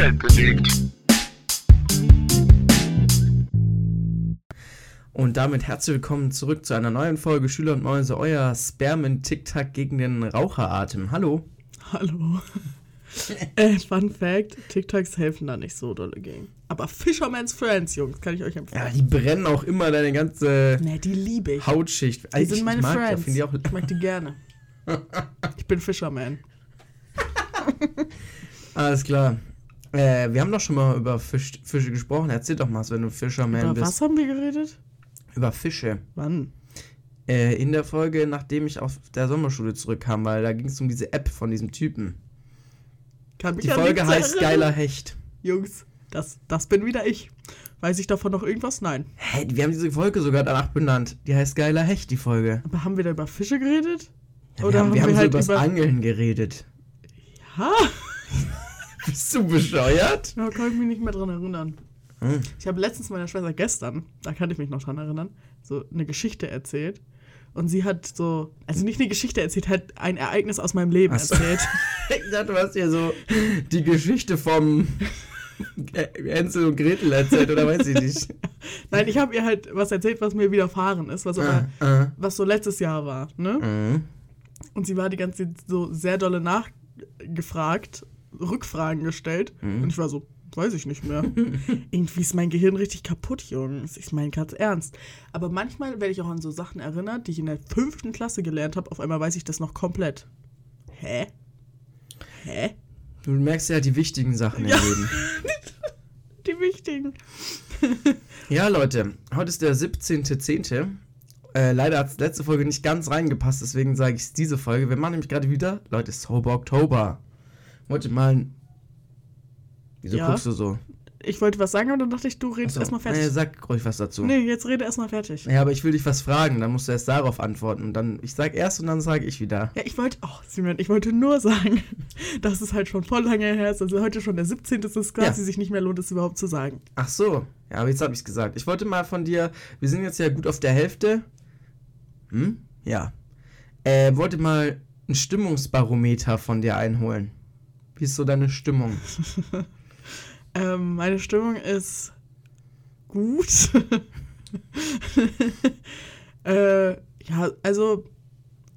Welt bewegt. Und damit herzlich willkommen zurück zu einer neuen Folge Schüler und Mäuse, euer Spermen-Tic-Tac gegen den Raucheratem. Hallo. Hallo. äh, Fun Fact: TikToks helfen da nicht so dolle gegen. Aber Fisherman's Friends, Jungs, kann ich euch empfehlen. Ja, die brennen auch immer deine ganze Ne, die liebe ich. Hautschicht. Die Also sind meine ich mag, Friends. Die auch, ich mag die gerne. Ich bin Fisherman. alles klar. Äh, wir haben doch schon mal über Fisch, Fische gesprochen. Erzähl doch mal, wenn du Fisherman Über bist. was haben wir geredet? Über Fische. Wann? Äh, in der Folge, nachdem ich auf der Sommerschule zurückkam, weil da ging es um diese App von diesem Typen. Kann Die Folge heißt erinnern. Geiler Hecht. Jungs, das, das bin wieder ich. Weiß ich davon noch irgendwas? Nein. Hä, wir haben diese Folge sogar danach benannt. Die heißt Geiler Hecht, die Folge. Aber haben wir da über Fische geredet? Ja, wir haben, wir haben so über das Angeln geredet. Ha! Bist du bescheuert? Da kann ich mich nicht mehr dran erinnern. Hm. Ich habe letztens meiner Schwester gestern, da kann ich mich noch dran erinnern, so eine Geschichte erzählt. Und sie hat so, also nicht eine Geschichte erzählt, hat ein Ereignis aus meinem Leben so. erzählt. Ich dachte, du hast dir so die Geschichte vom Hänsel und Gretel erzählt, oder weiß ich nicht. Nein, ich habe ihr halt was erzählt, was mir widerfahren ist, was, aber, Ah, ah. was so letztes Jahr war. Ne? Mhm. Und sie war die ganze Zeit so sehr dolle nachgefragt, Rückfragen gestellt. Mhm. Und ich war so, weiß ich nicht mehr. Irgendwie ist mein Gehirn richtig kaputt, Jungs. Ich meine ganz ernst. Aber manchmal werde ich auch an so Sachen erinnert, die ich in der fünften Klasse gelernt habe. Auf einmal weiß ich das noch komplett. Hä? Hä? Du merkst ja die wichtigen Sachen Ja. im Leben. Die wichtigen. Ja, Leute, heute ist der 17.10. Äh, leider hat die letzte Folge nicht ganz reingepasst, deswegen sage ich es diese Folge. Wir machen nämlich gerade wieder, Leute, Sober Oktober. Wollte mal. Wieso Ja. guckst du so? Ich wollte was sagen, aber dann dachte ich, du redest Achso, erstmal Nee, fertig. sag ruhig was dazu. Nee, jetzt rede erstmal fertig. Ja, aber ich will dich was fragen, dann musst du erst darauf antworten. Und dann, ich sag erst und dann sage ich wieder. Ja, ich wollte, oh, Simon, ich wollte nur sagen, dass es halt schon voll lange her ist. Also heute schon der 17. ist es quasi Ja. sich nicht mehr lohnt, es überhaupt zu sagen. Ach so, ja, aber jetzt habe ich es gesagt. Ich wollte mal von dir, wir sind jetzt ja gut auf der Hälfte. Hm? Ja. Äh, wollte mal ein Stimmungsbarometer von dir einholen. Wie ist so deine Stimmung? Ähm, meine Stimmung ist gut. äh, ja, also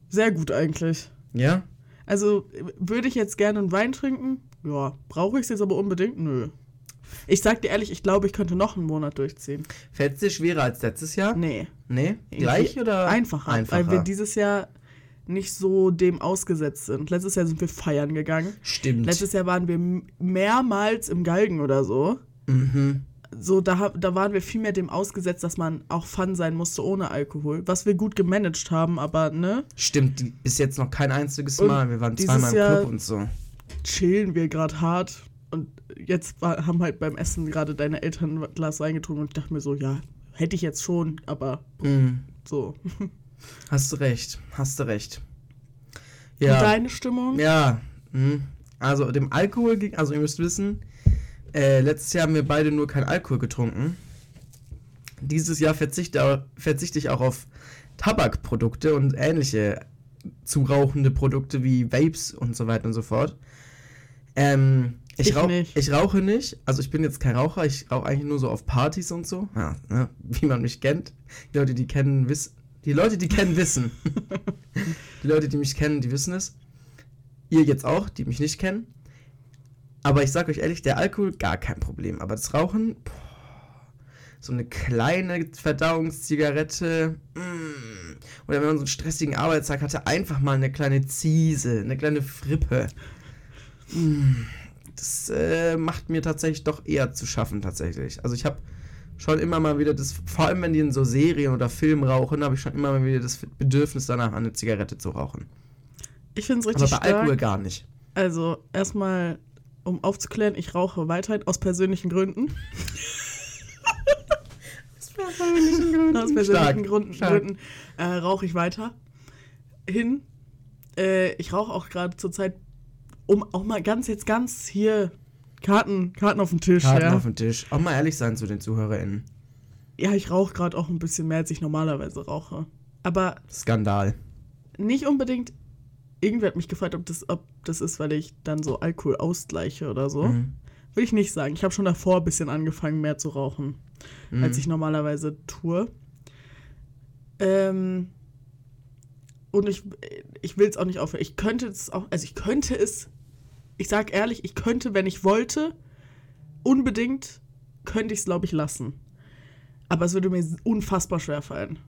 sehr gut eigentlich. Ja? Also würde ich jetzt gerne einen Wein trinken? Ja. Brauche ich es jetzt aber unbedingt? Nö. Ich sag dir ehrlich, ich glaube, ich könnte noch einen Monat durchziehen. Fällt es dir schwerer als letztes Jahr? Nee. Nee? Gleich oder? Einfacher, Einfacher. Weil wir dieses Jahr nicht so dem ausgesetzt sind. Letztes Jahr sind wir feiern gegangen. Stimmt. Letztes Jahr waren wir mehrmals im Galgen oder so. mhm. So, da, da waren wir viel mehr dem ausgesetzt, dass man auch Fun sein musste ohne Alkohol. Was wir gut gemanagt haben, aber ne, Stimmt, bis jetzt noch kein einziges Und Mal. Wir waren zweimal im Jahr- Club und so. chillen wir gerade hart. Und jetzt war, haben halt beim Essen gerade deine Eltern ein Glas Wein getrunken und ich dachte mir so, ja, hätte ich jetzt schon, aber Mhm. so. Hast du recht, hast du recht. Und Ja. deine Stimmung? Ja, hm. also dem Alkohol ging, also ihr müsst wissen, äh, letztes Jahr haben wir beide nur kein Alkohol getrunken. Dieses Jahr verzichte, verzichte ich auch auf Tabakprodukte und ähnliche zu rauchende Produkte wie Vapes und so weiter und so fort. Ähm, ich, Ich rauch, nicht. ich rauche nicht, also ich bin jetzt kein Raucher, ich rauche eigentlich nur so auf Partys und so, ja, ne, wie man mich kennt. Die Leute, die kennen, wissen, die Leute, die kennen, wissen. die Leute, die mich kennen, die wissen es. Ihr jetzt auch, die mich nicht kennen. Aber ich sag euch ehrlich, der Alkohol, gar kein Problem. Aber das Rauchen, so eine kleine Verdauungszigarette, mm. oder wenn man so einen stressigen Arbeitstag hatte, einfach mal eine kleine Ziese, eine kleine Frippe. Mm. Das äh, macht mir tatsächlich doch eher zu schaffen, tatsächlich. Also ich habe schon immer mal wieder das, vor allem wenn die in so Serien oder Filmen rauchen, habe ich schon immer mal wieder das Bedürfnis danach, eine Zigarette zu rauchen. Ich finde es Aber richtig bei stark. Alkohol gar nicht. Also, erstmal, um aufzuklären, ich rauche weiterhin aus persönlichen Gründen. Aus persönlichen Gründen, stark. Gründen äh, rauche ich weiter hin. Äh, ich rauche auch gerade zurzeit, um auch mal ganz, jetzt ganz hier Karten, Karten auf den Tisch. Karten ja. auf den Tisch. Auch mal ehrlich sein zu den ZuhörerInnen. ja, ich rauche gerade auch ein bisschen mehr, als ich normalerweise rauche. Aber Skandal. nicht unbedingt. Irgendwer hat mich gefragt, ob das, ob das ist, weil ich dann so Alkohol ausgleiche oder so. Mhm. Will ich nicht sagen. Ich habe schon davor ein bisschen angefangen, mehr zu rauchen, Mhm. als ich normalerweise tue. Ähm, und ich, ich will es auch nicht aufhören. Ich könnte es auch, also ich könnte es, ich sag ehrlich, ich könnte, wenn ich wollte, unbedingt, könnte ich es, glaube ich, lassen. Aber es würde mir unfassbar schwer fallen.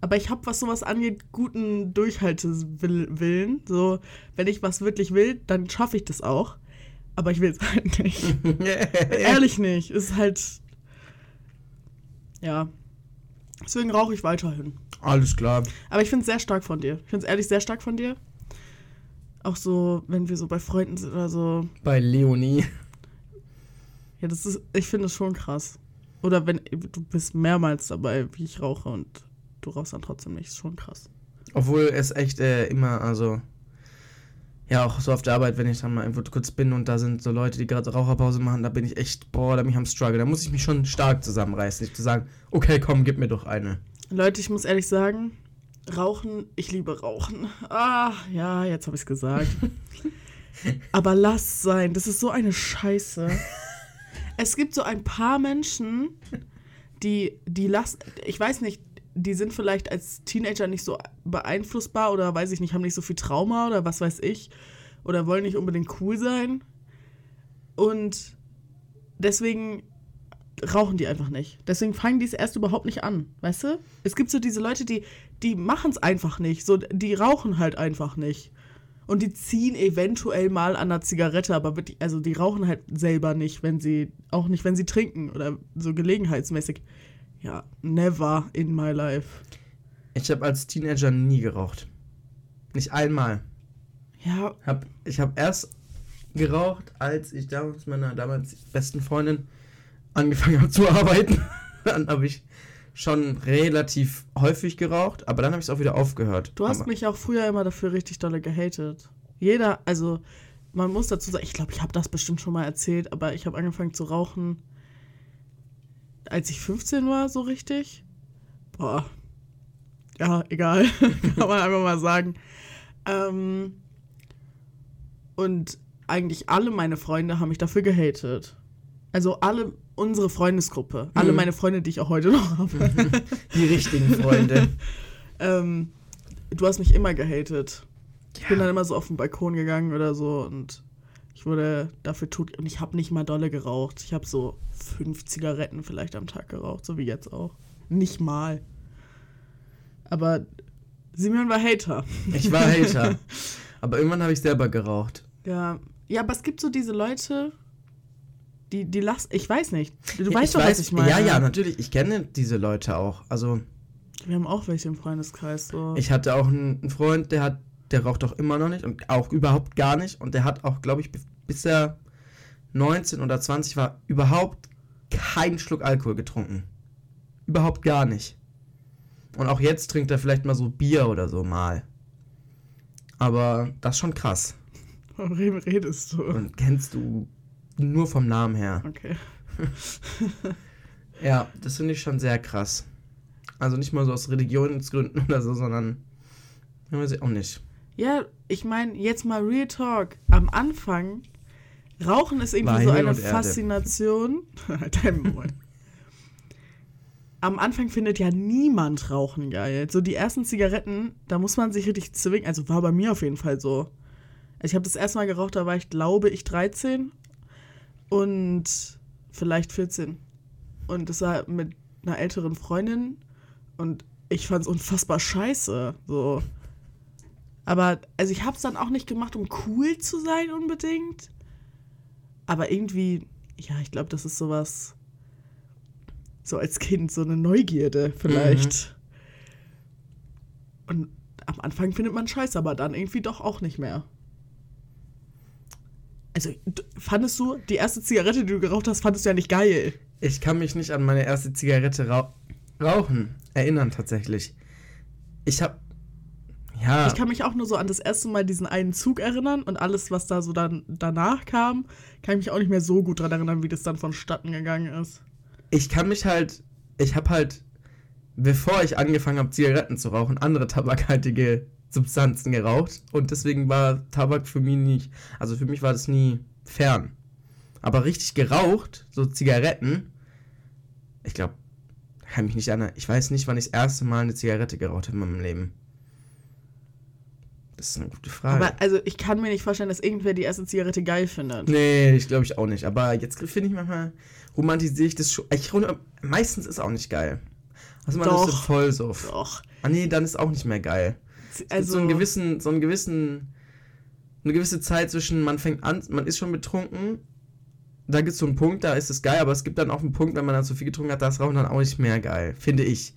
Aber ich habe, was sowas angeht, guten Durchhaltewillen. So, wenn ich was wirklich will, dann schaffe ich das auch. Aber ich will es halt nicht. Ehrlich nicht. Ist halt. Ja. Deswegen rauche ich weiterhin. Alles klar. Aber ich finde es sehr stark von dir. Ich finde es ehrlich sehr stark von dir. Auch so, wenn wir so bei Freunden sind oder so. Bei Leonie. Ja, das ist, ich finde es schon krass. Oder wenn du bist mehrmals dabei, wie ich rauche und du rauchst dann trotzdem nicht. Ist schon krass. Obwohl es echt äh, immer, also. Ja, auch so auf der Arbeit, wenn ich dann mal irgendwo kurz bin und da sind so Leute, die gerade Raucherpause machen, da bin ich echt, boah, da bin ich am Struggle. Da muss ich mich schon stark zusammenreißen, nicht zu sagen, okay, komm, gib mir doch eine. Leute, ich muss ehrlich sagen, Rauchen, ich liebe Rauchen. Ah, ja, jetzt habe ich es gesagt. Aber lass sein, das ist so eine Scheiße. Es gibt so ein paar Menschen, die, die lassen, ich weiß nicht, die sind vielleicht als Teenager nicht so beeinflussbar oder weiß ich nicht, haben nicht so viel Trauma oder was weiß ich. Oder wollen nicht unbedingt cool sein. Und deswegen rauchen die einfach nicht. Deswegen fangen die es erst überhaupt nicht an, weißt du? Es gibt so diese Leute, die, die machen es einfach nicht. So, die rauchen halt einfach nicht. Und die ziehen eventuell mal an der Zigarette, aber wirklich, also die rauchen halt selber nicht, wenn sie, auch nicht, wenn sie trinken oder so gelegenheitsmäßig. Ja, never in my life. Ich habe als Teenager nie geraucht. Nicht einmal. Ja, Hab, ich habe erst geraucht, als ich damals meiner damals besten Freundin angefangen habe zu arbeiten. dann habe ich schon relativ häufig geraucht, aber dann habe ich es auch wieder aufgehört. du hast aber, mich auch früher immer dafür richtig dolle gehatet. Jeder, also man muss dazu sagen, ich glaube, ich habe das bestimmt schon mal erzählt, aber ich habe angefangen zu rauchen, als ich 15 war, so richtig. Boah. Ja, egal. Kann man einfach mal sagen. Ähm, und eigentlich alle meine Freunde haben mich dafür gehatet. Also alle unsere Freundesgruppe, alle Mhm. meine Freunde, die ich auch heute noch habe. Die richtigen Freunde. ähm, du hast mich immer gehatet. Ich bin dann immer so auf den Balkon gegangen oder so und ich wurde dafür tot und ich habe nicht mal dolle geraucht. Ich habe so fünf Zigaretten vielleicht am Tag geraucht, so wie jetzt auch. Nicht mal. Aber Simeon war Hater. Ich war Hater. Aber irgendwann habe ich selber geraucht. Ja, ja, aber es gibt so diese Leute, die, die lassen, ich weiß nicht. Du Ja, weißt doch, was ich meine. Ja, ja, natürlich. Ich kenne diese Leute auch. Also, Wir haben auch welche im Freundeskreis. So. ich hatte auch einen Freund, der hat, der raucht auch immer noch nicht und auch überhaupt gar nicht. Und der hat auch, glaube ich, bis- er 19 oder 20 war, überhaupt keinen Schluck Alkohol getrunken. Überhaupt gar nicht. Und auch jetzt trinkt er vielleicht mal so Bier oder so mal. Aber das ist schon krass. Worüber redest du? Und kennst du nur vom Namen her. Okay. Ja, das finde ich schon sehr krass. Also nicht mal so aus Religionsgründen oder so, sondern. Ja, weiß ich auch nicht. Ja, ich meine, jetzt mal Real Talk. Am Anfang, Rauchen ist irgendwie War so eine. Faszination. Halt dein. Am Anfang findet ja niemand Rauchen geil. So die ersten Zigaretten, da muss man sich richtig zwingen. Also war bei mir auf jeden Fall so. Also ich habe das erste Mal geraucht, da war ich, glaube ich, 13 und vielleicht 14. Und das war mit einer älteren Freundin und ich fand es unfassbar scheiße. So. Aber, also ich habe es dann auch nicht gemacht, um cool zu sein unbedingt. Aber irgendwie, ja, ich glaube, das ist sowas, so als Kind, so eine Neugierde vielleicht. Und am Anfang findet man scheiße, aber dann irgendwie doch auch nicht mehr. Also, fandest du, die erste Zigarette, die du geraucht hast, fandest du ja nicht geil. Ich kann mich nicht an meine erste Zigarette rau rauchen erinnern, tatsächlich. Ich hab. Ja. Ich kann mich auch nur so an das erste Mal diesen einen Zug erinnern und alles, was da so dann danach kam, kann ich mich auch nicht mehr so gut daran erinnern, wie das dann vonstatten gegangen ist. ich kann mich halt, ich habe halt, bevor ich angefangen habe, Zigaretten zu rauchen, andere tabakhaltige Substanzen geraucht und deswegen war Tabak für mich nicht, also für mich war das nie fern. Aber richtig geraucht, so Zigaretten, ich glaube, kann mich nicht erinnern. Ich weiß nicht, wann ich das erste Mal eine Zigarette geraucht habe in meinem Leben. Das ist eine gute Frage. Aber also ich kann mir nicht vorstellen, dass irgendwer die erste Zigarette geil findet. nee, ich glaube ich auch nicht. Aber jetzt finde ich manchmal, romantisiere ich das schon. Ich, meistens ist auch nicht geil. Also man Doch. ist so voll so. Doch. Ah nee, dann ist auch nicht mehr geil. Also Also so einen gewissen, so einen gewissen, eine gewisse Zeit zwischen, man fängt an, man ist schon betrunken, da gibt es so einen Punkt, da ist es geil, aber es gibt dann auch einen Punkt, wenn man dann zu viel getrunken hat, da ist Rauchen dann auch nicht mehr geil, finde ich.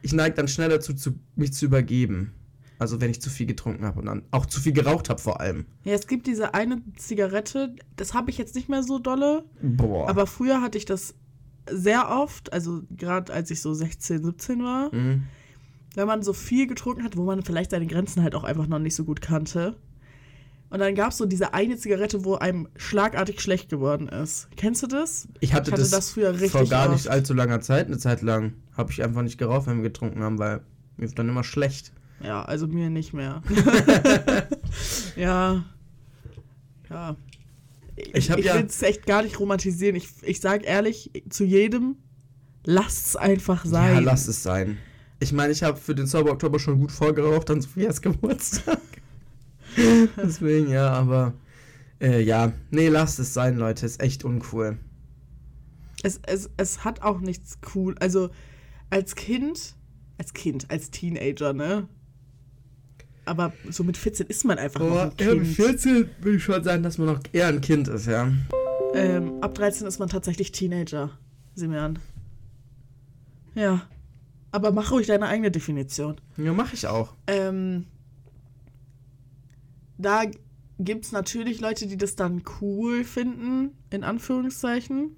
Ich neige dann schnell dazu, zu, mich zu übergeben. Also wenn ich zu viel getrunken habe und dann auch zu viel geraucht habe vor allem. ja, es gibt diese eine Zigarette, das habe ich jetzt nicht mehr so dolle, Boah. aber früher hatte ich das sehr oft, also gerade als ich so 16, 17 war, Mhm. Wenn man so viel getrunken hat, wo man vielleicht seine Grenzen halt auch einfach noch nicht so gut kannte. Und dann gab es so diese eine Zigarette, wo einem schlagartig schlecht geworden ist. Kennst du das? Ich hatte, Ich hatte das, das früher richtig vor gar oft. nicht allzu langer Zeit, eine Zeit lang, habe ich einfach nicht geraucht, wenn wir getrunken haben, weil mir wird dann immer schlecht. Ja, also mir nicht mehr. ja. Ja. Ich, Ich ja- will es echt gar nicht romantisieren. Ich, ich sag ehrlich zu jedem, lasst's einfach sein. Ja, lass es sein. Ich meine, ich habe für den Zauber Oktober schon gut vorgeraucht an Sophias Geburtstag. Deswegen, ja, aber äh, ja, nee, lasst es sein, Leute, ist echt uncool. es, es, es hat auch nichts cool. Also als Kind, als Kind, als Teenager, ne? Aber so mit 14 ist man einfach noch ein ja, mit Kind. 14 will ich schon sagen, dass man noch eher ein Kind ist, ja. Ähm, ab 13 ist man tatsächlich Teenager, sieh mir an. Ja. Aber mach ruhig deine eigene Definition. Ja, mache ich auch. Ähm, da gibt es natürlich Leute, die das dann cool finden, in Anführungszeichen.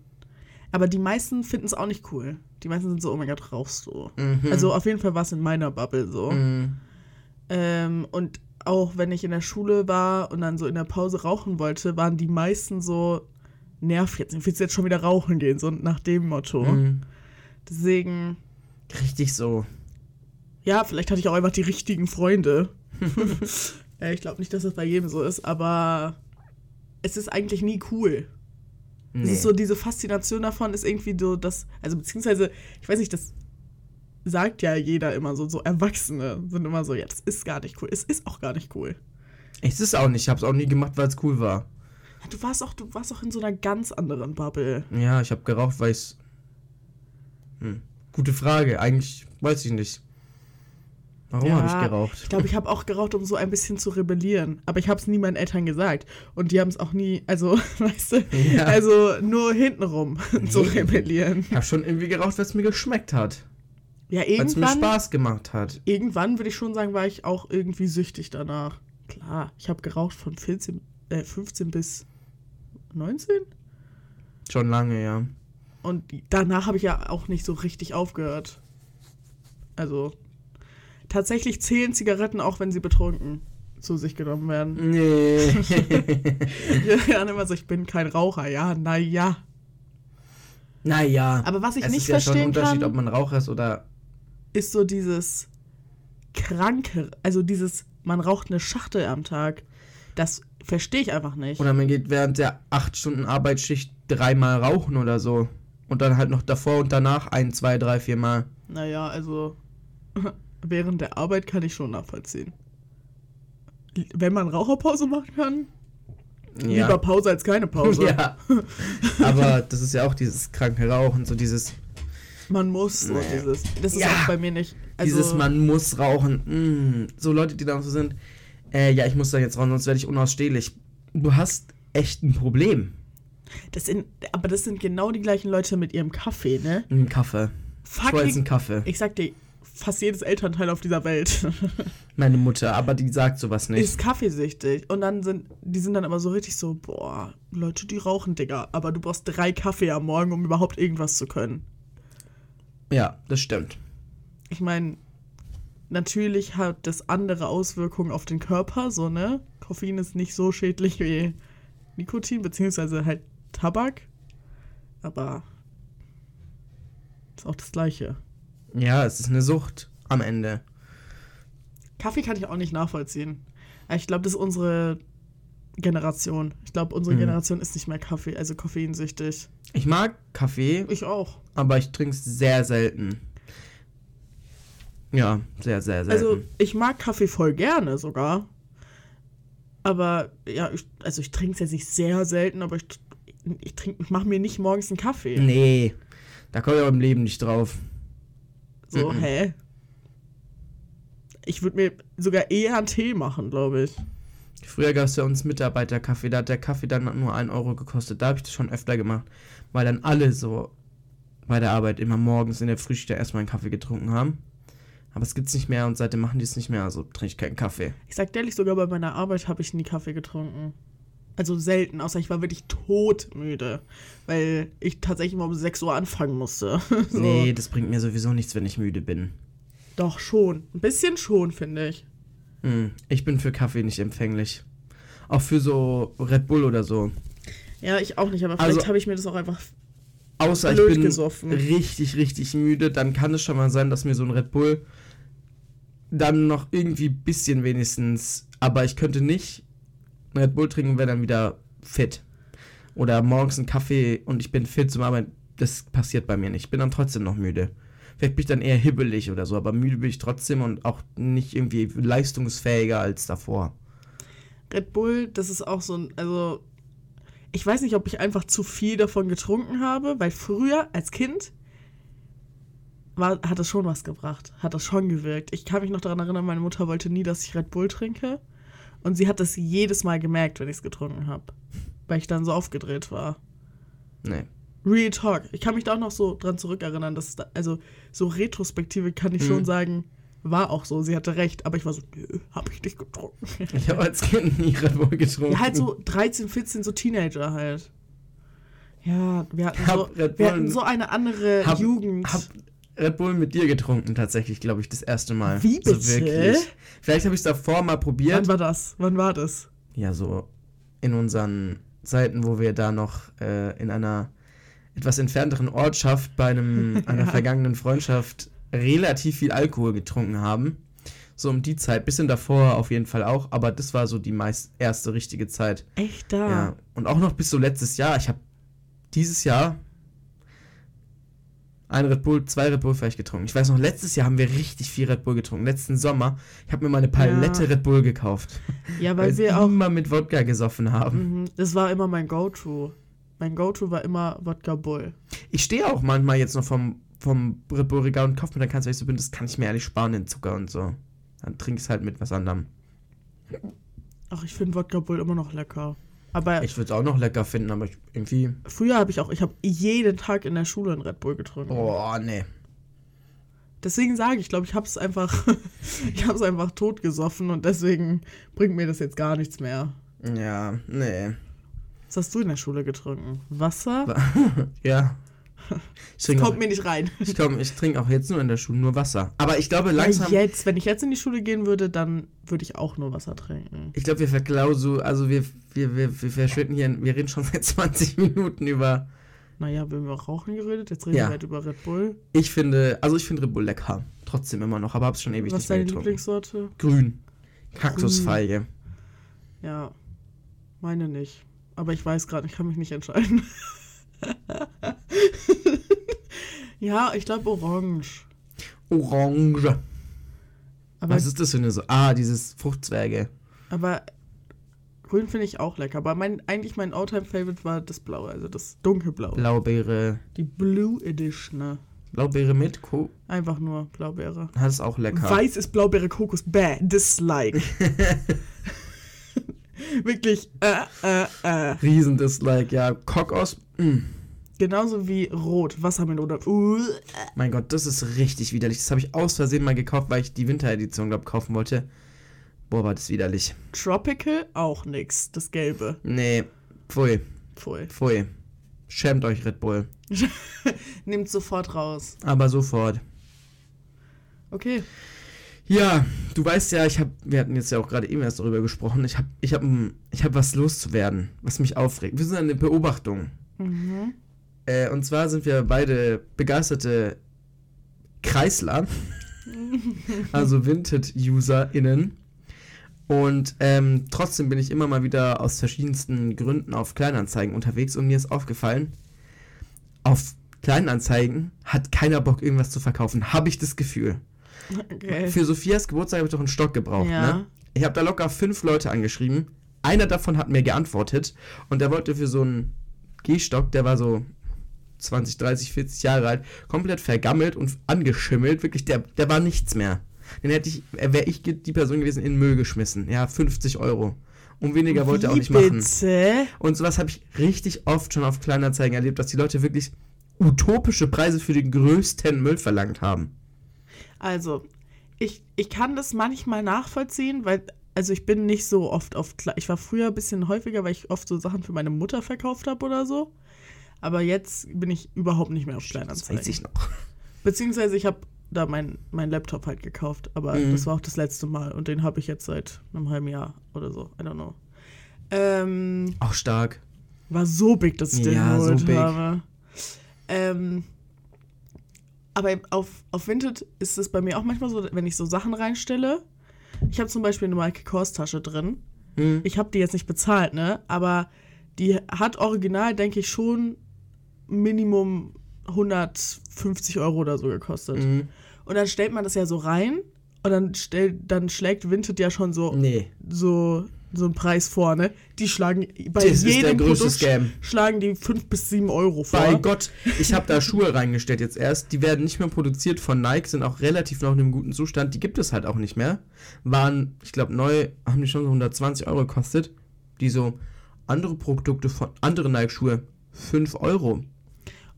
Aber die meisten finden es auch nicht cool. Die meisten sind so, oh mein Gott, rauchst du. Mhm. Also auf jeden Fall war es in meiner Bubble so. Mhm. Ähm, und auch wenn ich in der Schule war und dann so in der Pause rauchen wollte, waren die meisten so, nerv jetzt, willst du jetzt schon wieder rauchen gehen, so nach dem Motto. Mhm. Deswegen, Richtig so. ja, vielleicht hatte ich auch einfach die richtigen Freunde. ja, ich glaube nicht, dass das bei jedem so ist, aber es ist eigentlich nie cool. Es Nee. ist so, diese Faszination davon ist irgendwie so, dass, also beziehungsweise, ich weiß nicht, das sagt ja jeder immer so, so Erwachsene sind immer so, ja, das ist gar nicht cool. Es ist auch gar nicht cool. Ich ist auch nicht, ich habe es auch nie gemacht, weil es cool war. Ja, du warst auch, du warst auch in so einer ganz anderen Bubble. Ja, ich habe geraucht, weil ich hm. Gute Frage, eigentlich weiß ich nicht. Warum Ja, habe ich geraucht? Ich glaube, ich habe auch geraucht, um so ein bisschen zu rebellieren. Aber ich habe es nie meinen Eltern gesagt. Und die haben es auch nie, also, weißt du, Ja. also nur hintenrum zu rebellieren. Ich habe schon irgendwie geraucht, weil es mir geschmeckt hat. Ja, Weil es mir irgendwann, Spaß gemacht hat. irgendwann würde ich schon sagen, war ich auch irgendwie süchtig danach. Klar, ich habe geraucht von 14, äh, 15 bis 19. Schon lange, ja. Und danach habe ich ja auch nicht so richtig aufgehört. Also, tatsächlich zählen Zigaretten auch, wenn sie betrunken zu sich genommen werden. Nee. Ja, immer so, ich bin kein Raucher. Ja, naja. naja. Aber was ich es nicht ist ja schon ein Unterschied, kann, ob man Raucher ist oder. ist so dieses kranke, also dieses, man raucht eine Schachtel am Tag. Das verstehe ich einfach nicht. Oder man geht während der 8 Stunden Arbeitsschicht dreimal rauchen oder so. Und dann halt noch davor und danach ein, zwei, drei, vier Mal. Naja, also während der Arbeit kann ich schon nachvollziehen. Wenn man Raucherpause machen kann, Ja. lieber Pause als keine Pause. Ja. Aber das ist ja auch dieses kranke Rauchen, so dieses, Man muss so Nee. dieses. Das ist Ja. auch bei mir nicht. Also, dieses man muss rauchen. Mm. So Leute, die dann so sind, äh, ja, ich muss da jetzt rauchen, sonst werde ich unausstehlich. Du hast echt ein Problem das sind, aber das sind genau die gleichen Leute mit ihrem Kaffee, ne? dem Kaffee. Ich wollte jetzt einen Kaffee. Ich sag dir, fast jedes Elternteil auf dieser Welt Meine Mutter, aber die sagt sowas nicht. ist kaffeesüchtig. Und dann sind, die sind dann aber so richtig so, boah, Leute, die rauchen, Digga. Aber du brauchst drei Kaffee am Morgen, um überhaupt irgendwas zu können. Ja, das stimmt. Ich meine, natürlich hat das andere Auswirkungen auf den Körper, so, ne? Koffein ist nicht so schädlich wie Nikotin, beziehungsweise halt Tabak. Aber ist auch das Gleiche. Ja, es ist eine Sucht am Ende. Kaffee kann ich auch nicht nachvollziehen. Ich glaube, das ist unsere Generation. Ich glaube, unsere Mhm. Generation ist nicht mehr Kaffee, also koffeinsüchtig. Ich mag Kaffee, Ich auch. aber ich trinke es sehr selten. Ja, sehr, sehr selten. Also, ich mag Kaffee voll gerne sogar. Aber ja, ich, also ich trinke es jetzt nicht sehr selten, aber ich, ich, trink- ich mache mir nicht morgens einen Kaffee. nee, da komme ich aber im Leben nicht drauf. So, Mhm. hä? Ich würde mir sogar eher einen Tee machen, glaube ich. Früher gab es bei uns Mitarbeiterkaffee, da hat der Kaffee dann nur 1 Euro gekostet. Da habe ich das schon öfter gemacht, weil dann alle so bei der Arbeit immer morgens in der Frühstück erstmal einen Kaffee getrunken haben. Aber es gibt's nicht mehr und seitdem machen die es nicht mehr, also trinke ich keinen Kaffee. Ich sag ehrlich, sogar bei meiner Arbeit habe ich nie Kaffee getrunken. Also selten, außer ich war wirklich todmüde, weil ich tatsächlich immer um 6 Uhr anfangen musste. so. Nee, das bringt mir sowieso nichts, wenn ich müde bin. Doch schon. Ein bisschen schon, finde ich. Hm, ich bin für Kaffee nicht empfänglich. Auch für so Red Bull oder so. Ja, ich auch nicht, aber vielleicht Also- habe ich mir das auch einfach. Außer ich Blöd bin gesoffen. richtig, richtig müde, dann kann es schon mal sein, dass mir so ein Red Bull dann noch irgendwie ein bisschen wenigstens, aber ich könnte nicht Red Bull trinken und wäre dann wieder fit. Oder morgens einen Kaffee und ich bin fit zum Arbeiten. Das passiert bei mir nicht. Ich bin dann trotzdem noch müde. Vielleicht bin ich dann eher hibbelig oder so, aber müde bin ich trotzdem und auch nicht irgendwie leistungsfähiger als davor. Red Bull, das ist auch so ein. Also, ich weiß nicht, ob ich einfach zu viel davon getrunken habe, weil früher als Kind war, hat das schon was gebracht. Hat das schon gewirkt. Ich kann mich noch daran erinnern, meine Mutter wollte nie, dass ich Red Bull trinke. Und sie hat das jedes Mal gemerkt, wenn ich es getrunken habe. Weil ich dann so aufgedreht war. Nee. Real Talk. Ich kann mich da auch noch so dran zurückerinnern, dass da, also so Retrospektive kann ich schon Mhm. sagen, war auch so. Sie hatte recht, aber ich war so, nö, hab ich nicht getrunken. Ich habe als Kind nie Red Bull getrunken. Ja, halt so 13, 14, so Teenager halt. Ja, wir hatten, Hab so, wir hatten so eine andere hab- Jugend. Hab Red Bull mit dir getrunken, tatsächlich, glaube ich, das erste Mal. Wie bitte? So wirklich. Vielleicht habe ich es davor mal Wann probiert. war das? Wann war das? Ja, so in unseren Zeiten, wo wir da noch äh, in einer etwas entfernteren Ortschaft bei einem, einer Ja. vergangenen Freundschaft relativ viel Alkohol getrunken haben. So um die Zeit, bisschen davor auf jeden Fall auch, aber das war so die meist erste richtige Zeit. Echt da? Ja, und auch noch bis so letztes Jahr. Ich habe dieses Jahr ein Red Bull, zwei Red Bull vielleicht getrunken. Ich weiß noch, letztes Jahr haben wir richtig viel Red Bull getrunken. Letzten Sommer, ich habe mir mal eine Palette Ja. Red Bull gekauft. Ja, Weil weil wir auch. immer mit Wodka gesoffen haben. Mhm, Das war immer mein Go-To. Mein Go-To war immer Wodka Bull. Ich stehe auch manchmal jetzt noch vom, vom Red Bull Regal und kaufe mir dann ganz, weil ich so bin, das kann ich mir ehrlich sparen, den Zucker und so. Dann trinke ich es halt mit was anderem. Ach, ich finde Wodka Bull immer noch lecker. Aber Ich würde es auch noch lecker finden, aber ich, irgendwie. früher habe ich auch, ich habe jeden Tag in der Schule einen Red Bull getrunken. Oh, nee. Deswegen sage ich, glaube ich, habe es einfach, ich habe es einfach tot gesoffen und deswegen bringt mir das jetzt gar nichts mehr. Ja, nee. Was hast du in der Schule getrunken? Wasser? Ja. Ich Das trinke auch, kommt mir nicht rein. ich, komm, ich trinke auch jetzt nur in der Schule nur Wasser. Aber ich glaube Ja, langsam. jetzt, wenn ich jetzt in die Schule gehen würde, dann würde ich auch nur Wasser trinken. Ich glaube, wir verklausu, also wir, wir, wir, wir verschwinden hier, wir reden schon seit 20 Minuten über. Naja, wir haben über Rauchen geredet, jetzt reden Ja. wir halt über Red Bull. Ich finde, also ich finde Red Bull lecker. Trotzdem immer noch, aber hab's schon ewig Was nicht ist mehr deine getrunken. Lieblingssorte? Grün. Kaktusfeige. Ja, meine nicht. Aber ich weiß gerade, ich kann mich nicht entscheiden. ja, ich glaube Orange. Orange. Aber, Was ist das für eine so? Ah, dieses Fruchtzwerge. aber Grün finde ich auch lecker. Aber mein, eigentlich mein Alltime-Favorite war das Blaue, also das dunkelblaue. Blaubeere. Die Blue Edition, ne? Blaubeere mit Co. Einfach nur Blaubeere. Das ist auch lecker. Weiß ist Blaubeere, Kokos, bäh, dislike. Wirklich, äh, äh, äh. Riesendislike, ja. Kokos. Mm. Genauso wie Rot, Wassermelone. Uh, Mein Gott, das ist richtig widerlich. Das habe ich aus Versehen mal gekauft, weil ich die Winteredition, glaube kaufen wollte. Boah, war das widerlich. Tropical, auch nix. Das Gelbe. Nee, pfui, Pfui. pfui. Schämt euch, Red Bull. Nehmt sofort raus. Aber sofort. Okay. Ja, du weißt ja, ich habe, wir hatten jetzt ja auch gerade eben erst darüber gesprochen, ich habe ich hab, ich hab was loszuwerden, was mich aufregt. Wir sind eine Beobachtung. Mhm. Äh, und zwar sind wir beide begeisterte Kreisler, also Vinted-UserInnen. Und ähm, trotzdem bin ich immer mal wieder aus verschiedensten Gründen auf Kleinanzeigen unterwegs und mir ist aufgefallen, auf Kleinanzeigen hat keiner Bock, irgendwas zu verkaufen. Habe ich das Gefühl. Okay. Für Sophias Geburtstag habe ich doch einen Stock gebraucht, Ja. ne? Ich habe da locker fünf Leute angeschrieben. Einer davon hat mir geantwortet und der wollte für so einen Gehstock, der war so 20, 30, 40 Jahre alt, komplett vergammelt und angeschimmelt. Wirklich, der, der war nichts mehr. Den hätte ich, wäre ich die Person gewesen, in den Müll geschmissen. Ja, 50 Euro. Um weniger wollte er auch nicht machen. Bitte? Und sowas habe ich richtig oft schon auf Kleinanzeigen erlebt, dass die Leute wirklich utopische Preise für den größten Müll verlangt haben. Also, ich, ich kann das manchmal nachvollziehen, weil, also ich bin nicht so oft auf, ich war früher ein bisschen häufiger, weil ich oft so Sachen für meine Mutter verkauft habe oder so. Aber jetzt bin ich überhaupt nicht mehr auf Das Kleinanzeigen. weiß ich noch. Beziehungsweise ich habe da mein, mein Laptop halt gekauft, aber Mhm. das war auch das letzte Mal und den habe ich jetzt seit einem halben Jahr oder so. I don't know. Ähm, Auch stark. war so big, dass ich den Ja, so geholt big. habe. Ähm, aber auf, auf Vinted ist es bei mir auch manchmal so, wenn ich so Sachen reinstelle. Ich habe zum Beispiel eine Michael Kors Tasche drin. Hm. Ich habe die jetzt nicht bezahlt, ne? Aber die hat original, denke ich, schon Minimum 150 Euro oder so gekostet. Mhm. Und dann stellt man das ja so rein und dann, stellt, dann schlägt Vinted ja schon so Nee. so, so einen Preis vor, ne? Die schlagen bei Das ist der jedem größte Produkt Scam. schlagen die 5 bis 7 Euro vor. Bei Gott, ich habe da Schuhe reingestellt jetzt erst. Die werden nicht mehr produziert von Nike, sind auch relativ noch in einem guten Zustand. Die gibt es halt auch nicht mehr. Waren, ich glaube, neu haben die schon so 120 Euro gekostet. Die so andere Produkte von andere Nike-Schuhe 5 Euro.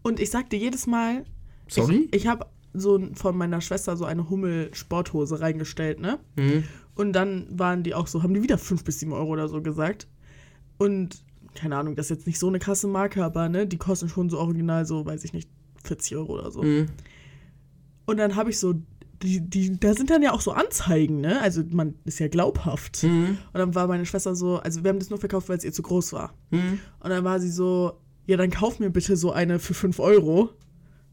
Und ich sag dir jedes Mal, Sorry? ich, ich habe so von meiner Schwester so eine Hummel-Sporthose reingestellt, ne? Mhm. Und dann waren die auch so, haben die wieder 5 bis 7 Euro oder so gesagt. Und keine Ahnung, das ist jetzt nicht so eine krasse Marke, aber ne, die kosten schon so original so, weiß ich nicht, 40 Euro oder so. Mhm. Und dann habe ich so, die, die, da sind dann ja auch so Anzeigen, ne? Also man ist ja glaubhaft. Mhm. Und dann war meine Schwester so, also wir haben das nur verkauft, weil es ihr zu groß war. Mhm. Und dann war sie so, ja, dann kauf mir bitte so eine für 5 Euro.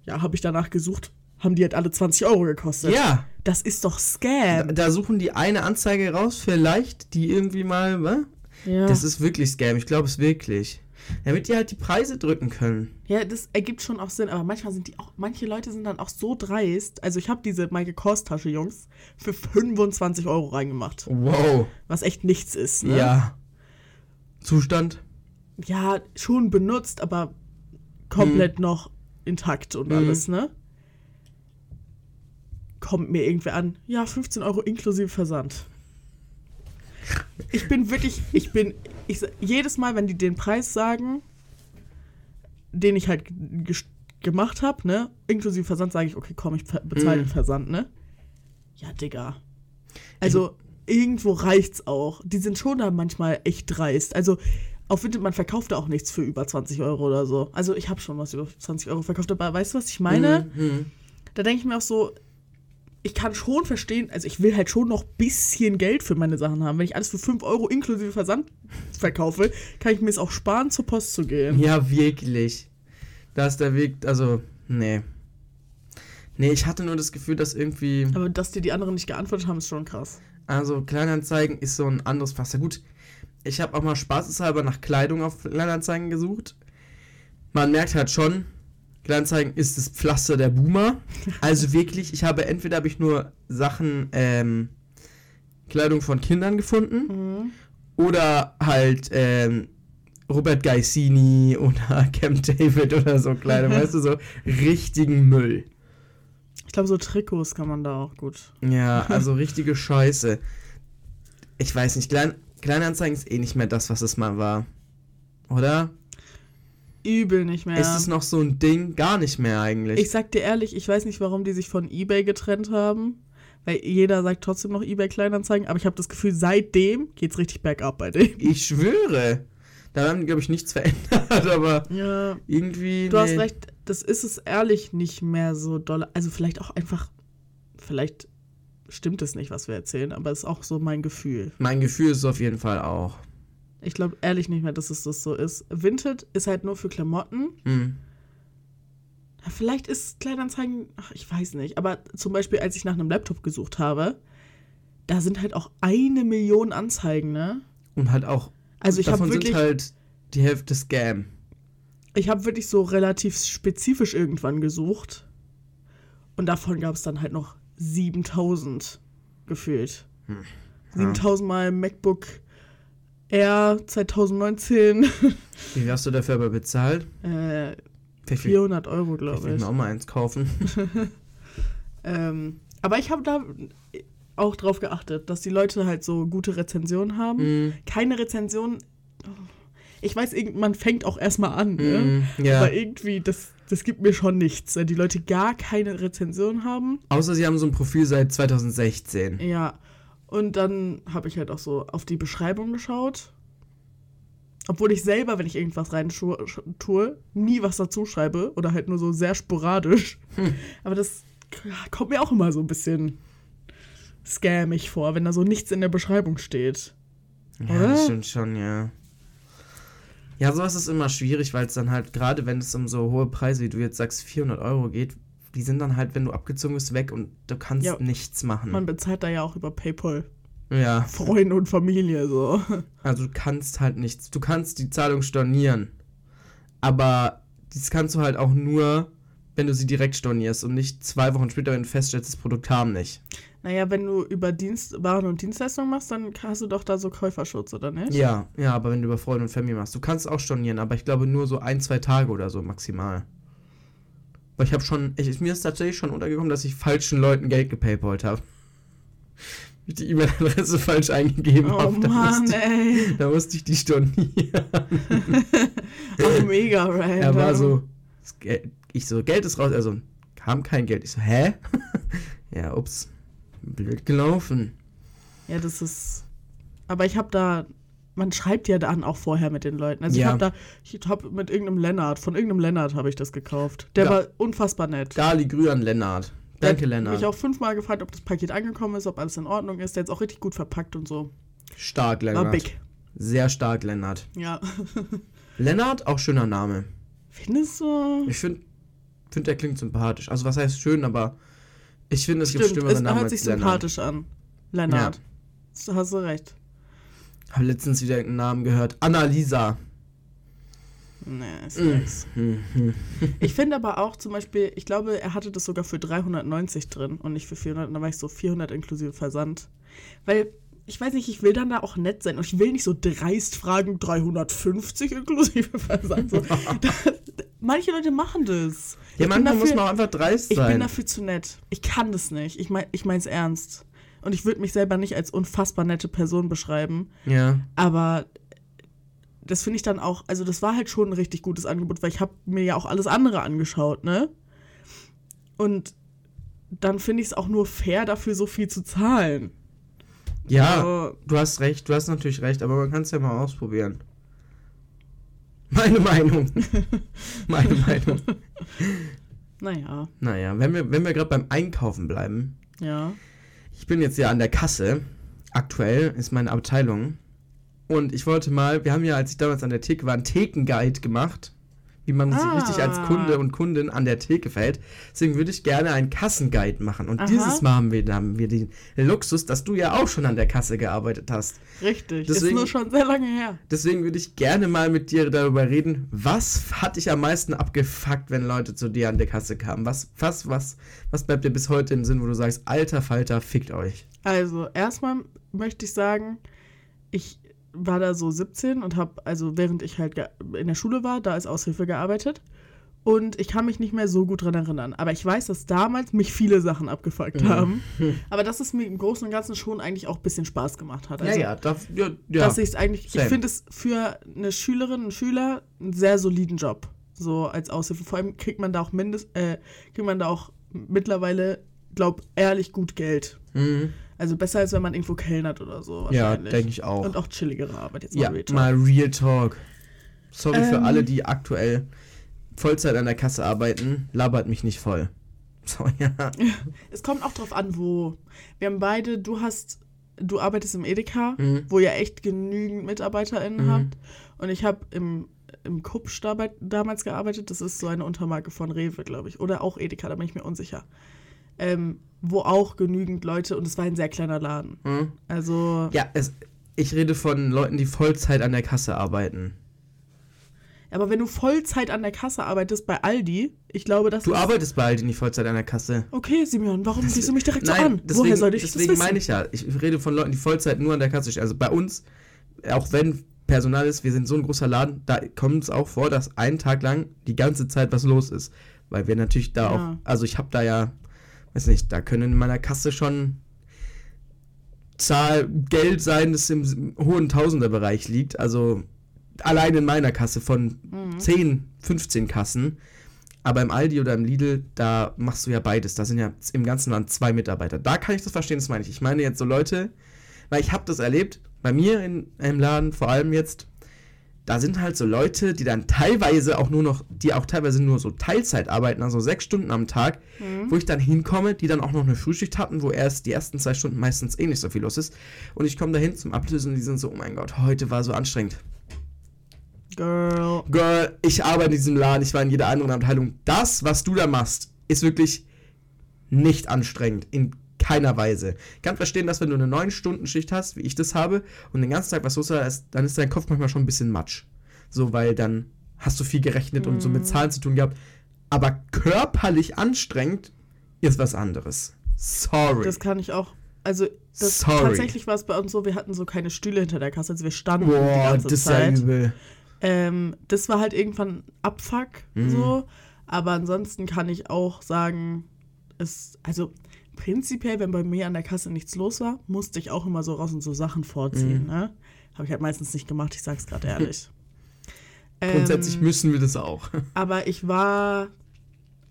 Ja, habe ich danach gesucht. Haben die halt alle 20 Euro gekostet. Ja, Das ist doch da, Scam. da suchen die eine Anzeige raus, vielleicht, die irgendwie mal, wa? Ja. Das ist wirklich Scam, ich glaube es wirklich. Damit die halt die Preise drücken können. ja, das ergibt schon auch Sinn, aber manchmal sind die auch, manche Leute sind dann auch so dreist. Also ich habe diese Michael Kors Tasche, Jungs, für 25 Euro reingemacht. Wow. Was echt nichts ist, ne? Ja. Zustand? Ja, schon benutzt, aber komplett noch intakt und Mhm. alles, ne? Kommt mir irgendwer an, ja, 15 Euro inklusive Versand. Ich bin wirklich, ich bin, ich, jedes Mal, wenn die den Preis sagen, den ich halt gemacht habe, ne, inklusive Versand, sage ich, okay, komm, ich bezahle Mhm. den Versand, ne? Ja, Digga. Also, irgendwo reicht's auch. Die sind schon da manchmal echt dreist. Also, auf Vinted, man verkauft da auch nichts für über 20 Euro oder so. Also, ich habe schon was über 20 Euro verkauft, aber weißt du, was ich meine? Mhm. Da denke ich mir auch so, ich kann schon verstehen, also ich will halt schon noch ein bisschen Geld für meine Sachen haben. Wenn ich alles für 5 Euro inklusive Versand verkaufe, kann ich mir es auch sparen, zur Post zu gehen. Ja, wirklich. Da ist der Weg, also, nee. Nee, ich hatte nur das Gefühl, dass irgendwie, Aber dass dir die anderen nicht geantwortet haben, ist schon krass. also Kleinanzeigen ist so ein anderes Fass. Ja gut, ich habe auch mal spaßeshalber nach Kleidung auf Kleinanzeigen gesucht. Man merkt halt schon, Kleinanzeigen ist das Pflaster der Boomer. Also wirklich, ich habe entweder habe ich nur Sachen, ähm, Kleidung von Kindern gefunden Mhm. oder halt ähm, Robert Gaisini oder Camp David oder so Kleidung, weißt du, so richtigen Müll. Ich glaube, so Trikots kann man da auch gut. Ja, also richtige Scheiße. Ich weiß nicht, Klein, Kleinanzeigen ist eh nicht mehr das, was es mal war. Oder? Übel nicht mehr. Ist es noch so ein Ding? Gar nicht mehr eigentlich. ich sag dir ehrlich, ich weiß nicht, warum die sich von eBay getrennt haben. Weil jeder sagt trotzdem noch eBay Kleinanzeigen, aber ich habe das Gefühl, seitdem geht's richtig bergab bei denen. Ich schwöre. Da haben glaube ich, nichts verändert, aber Ja. irgendwie. Du hast nee. recht, das ist es ehrlich nicht mehr so doll. Also vielleicht auch einfach, vielleicht stimmt es nicht, was wir erzählen, aber es ist auch so mein Gefühl. Mein Gefühl ist es auf jeden Fall auch. Ich glaube ehrlich nicht mehr, dass es das so ist. Vinted ist halt nur für Klamotten. Hm. Ja, Vielleicht ist Kleinanzeigen, ach, ich weiß nicht. Aber zum Beispiel, als ich nach einem Laptop gesucht habe, da sind halt auch eine Million Anzeigen, ne? Und halt auch, Also ich habe wirklich, halt die Hälfte Scam. ich habe wirklich so relativ spezifisch irgendwann gesucht. Und davon gab es dann halt noch 7000 gefühlt. Hm. 7000 mal MacBook Air 2019. Wie hast du dafür aber bezahlt? äh, Vielleicht will, 400 Euro, glaube ich ich. mir auch mal eins kaufen. Ähm, aber ich habe da auch drauf geachtet, dass die Leute halt so gute Rezensionen haben. Mm, Keine Rezension. Ich weiß, man fängt auch erstmal an, ne? mm, ja. Aber irgendwie, das, das gibt mir schon nichts. Wenn die Leute gar keine Rezension haben. Außer sie haben so ein Profil seit 2016. Ja. Und dann habe ich halt auch so auf die Beschreibung geschaut. Obwohl ich selber, wenn ich irgendwas rein tue, nie was dazu schreibe oder halt nur so sehr sporadisch. Hm. Aber das kommt mir auch immer so ein bisschen scammig vor, wenn da so nichts in der Beschreibung steht. Ja, Oder? das stimmt schon, ja. Ja, sowas ist immer schwierig, weil es dann halt, gerade wenn es um so hohe Preise, wie du jetzt sagst, 400 Euro geht, die sind dann halt, wenn du abgezogen bist, weg und du kannst Ja. nichts machen. Man bezahlt da ja auch über PayPal. ja, Freunde und Familie so. also du kannst halt nichts. Du kannst die Zahlung stornieren, aber das kannst du halt auch nur, wenn du sie direkt stornierst und nicht zwei Wochen später, wenn du feststellst, das Produkt haben nicht. Naja, wenn du über Dienst, Waren und Dienstleistungen machst, dann hast du doch da so Käuferschutz, oder nicht? Ja, ja, aber wenn du über Freunde und Familie machst, du kannst auch stornieren, aber ich glaube nur so ein, zwei Tage oder so maximal. Weil ich habe schon, ich, mir ist tatsächlich schon untergekommen, dass ich falschen Leuten Geld gepaypalt habe. Ich die E-Mail-Adresse falsch eingegeben Oh habe. Da, Mann, musste- ey. da musste ich die stornieren. Oh, mega random. Er war so, das Geld, ich so, Geld ist raus, also kam kein Geld. Ich so, hä? ja, ups, blöd gelaufen. Ja, das ist. Aber ich habe da. Man schreibt ja dann auch vorher mit den Leuten. Also ich Ja. habe da, ich habe mit irgendeinem Lennart, von irgendeinem Lennart habe ich das gekauft. Der Ja. war unfassbar nett. Gali Grü an Lennart. Danke, Lennart. mich auch fünfmal gefragt, ob das Paket angekommen ist, ob alles in Ordnung ist. Der ist auch richtig gut verpackt und so. Stark, War Lennart. big. Sehr stark, Lennart. Ja. Lennart, auch schöner Name. Findest du? Ich finde, find, der klingt sympathisch. Also, was heißt schön, aber ich finde, es gibt Stimmt, schlimmere es Namen hört sich Lennart. sympathisch an. Lennart. Da hast du recht. Habe letztens wieder einen Namen gehört. Annalisa. Nee, ist Mhm. nix. Ich finde aber auch zum Beispiel, ich glaube, er hatte das sogar für 390 drin und nicht für 400. Und dann war ich so 400 inklusive Versand. Weil, ich weiß nicht, ich will dann da auch nett sein und ich will nicht so dreist fragen, 350 inklusive Versand. So. Das- Manche Leute machen das. Ja, Ich bin manchmal muss dafür- man auch einfach dreist Ich bin sein. dafür zu nett. Ich kann das nicht. Ich mein, ich mein's ernst. Und ich würde mich selber nicht als unfassbar nette Person beschreiben. Ja. Aber das finde ich dann auch, also das war halt schon ein richtig gutes Angebot, weil ich habe mir ja auch alles andere angeschaut, ne? Und dann finde ich es auch nur fair, dafür so viel zu zahlen. Ja, Also, du hast recht, du hast natürlich recht, aber man kann es ja mal ausprobieren. Meine Meinung. Meine Meinung. naja, Naja, wenn wir, wenn wir gerade beim Einkaufen bleiben. ja. Ich bin jetzt ja an der Kasse. Aktuell ist meine Abteilung. Und ich wollte mal, wir haben ja, als ich damals an der Theke war, einen Thekenguide gemacht. Wie man sich Ah. richtig als Kunde und Kundin an der Theke verhält. Deswegen würde ich gerne einen Kassenguide machen. Und Aha. dieses Mal haben wir, haben wir den Luxus, dass du ja auch schon an der Kasse gearbeitet hast. Richtig. Deswegen- ist nur schon sehr lange her. Deswegen würde ich gerne mal mit dir darüber reden, was hat dich am meisten abgefuckt, wenn Leute zu dir an der Kasse kamen? Was, was, was, was bleibt dir bis heute im Sinn, wo du sagst, alter Falter, fickt euch? Also, erstmal möchte ich sagen, ich war da so 17 und habe, also während ich halt in der Schule war, da als Aushilfe gearbeitet. Und ich kann mich nicht mehr so gut dran erinnern. Aber ich weiß, dass damals mich viele Sachen abgefuckt Mhm. haben. Aber dass es mir im Großen und Ganzen schon eigentlich auch ein bisschen Spaß gemacht hat. Also, ja, ja, da, ja, ja. dass ich es eigentlich, same. ich finde es für eine Schülerin, einen Schüler einen sehr soliden Job. So als Aushilfe. Vor allem kriegt man da auch mindest, äh, kriegt man da auch mittlerweile, glaub, ehrlich gut Geld. Mhm. Also besser als wenn man irgendwo kellnert oder so. Ja, denke ich auch. Und auch chilligere Arbeit jetzt ja, mal Real Talk. mal Real Talk. Sorry für Ähm. alle, die aktuell Vollzeit an der Kasse arbeiten. Labert mich nicht voll. So, ja. Es kommt auch drauf an, wo. Wir haben beide, du hast, du arbeitest im Edeka, Mhm. wo ihr echt genügend MitarbeiterInnen Mhm. habt. Und ich habe im, im Kupsch damals gearbeitet. Das ist so eine Untermarke von Rewe, glaube ich. Oder auch Edeka, da bin ich mir unsicher. Ähm, wo auch genügend Leute, und es war ein sehr kleiner Laden. Hm? Also, Ja, es, ich rede von Leuten, die Vollzeit an der Kasse arbeiten. aber wenn du Vollzeit an der Kasse arbeitest bei Aldi, ich glaube, das Du arbeitest bei Aldi nicht Vollzeit an der Kasse. Okay, Simeon, warum siehst du mich direkt so Nein, an? deswegen, Woher soll ich deswegen das wissen? meine ich ja. Ich rede von Leuten, die Vollzeit nur an der Kasse stehen. Also bei uns, auch wenn Personal ist, wir sind so ein großer Laden, da kommt es auch vor, dass einen Tag lang die ganze Zeit was los ist. Weil wir natürlich da Ja. auch, also ich habe da ja, weiß nicht, da können in meiner Kasse schon Zahl Geld sein, das im hohen Tausenderbereich liegt. Also allein in meiner Kasse von Mhm. 10, 15 Kassen. Aber im Aldi oder im Lidl, da machst du ja beides. Da sind ja im ganzen Land zwei Mitarbeiter. Da kann ich das verstehen, das meine ich. Ich meine jetzt so Leute, weil ich habe das erlebt, bei mir in einem Laden, vor allem jetzt, da sind halt so Leute, die dann teilweise auch nur noch, die auch teilweise nur so Teilzeit arbeiten, also sechs Stunden am Tag, wo ich dann hinkomme, die dann auch noch eine Frühschicht hatten, wo erst die ersten zwei Stunden meistens eh nicht so viel los ist. Und ich komme dahin zum Ablösen und die sind so, oh mein Gott, heute war so anstrengend. Girl. Girl, ich arbeite in diesem Laden, ich war in jeder anderen Abteilung. Das, was du da machst, ist wirklich nicht anstrengend. In keiner Weise. Ich kann verstehen, dass wenn du eine 9-Stunden-Schicht hast, wie ich das habe, und den ganzen Tag was los ist, dann ist dein Kopf manchmal schon ein bisschen matsch. So, weil dann hast du viel gerechnet und so mit Zahlen zu tun gehabt. Aber körperlich anstrengend ist was anderes. Sorry. Das kann ich auch. Also, das, Sorry. tatsächlich war es bei uns so, wir hatten so keine Stühle hinter der Kasse, also wir standen die Boah, ganze das ist ja Zeit. übel. Ähm, das war halt irgendwann Abfuck, Mhm. so. Aber ansonsten kann ich auch sagen, es, also prinzipiell, wenn bei mir an der Kasse nichts los war, musste ich auch immer so raus und so Sachen vorziehen, Mhm. ne? Habe ich halt meistens nicht gemacht, ich sag's gerade ehrlich. Grundsätzlich Ähm, müssen wir das auch. aber ich war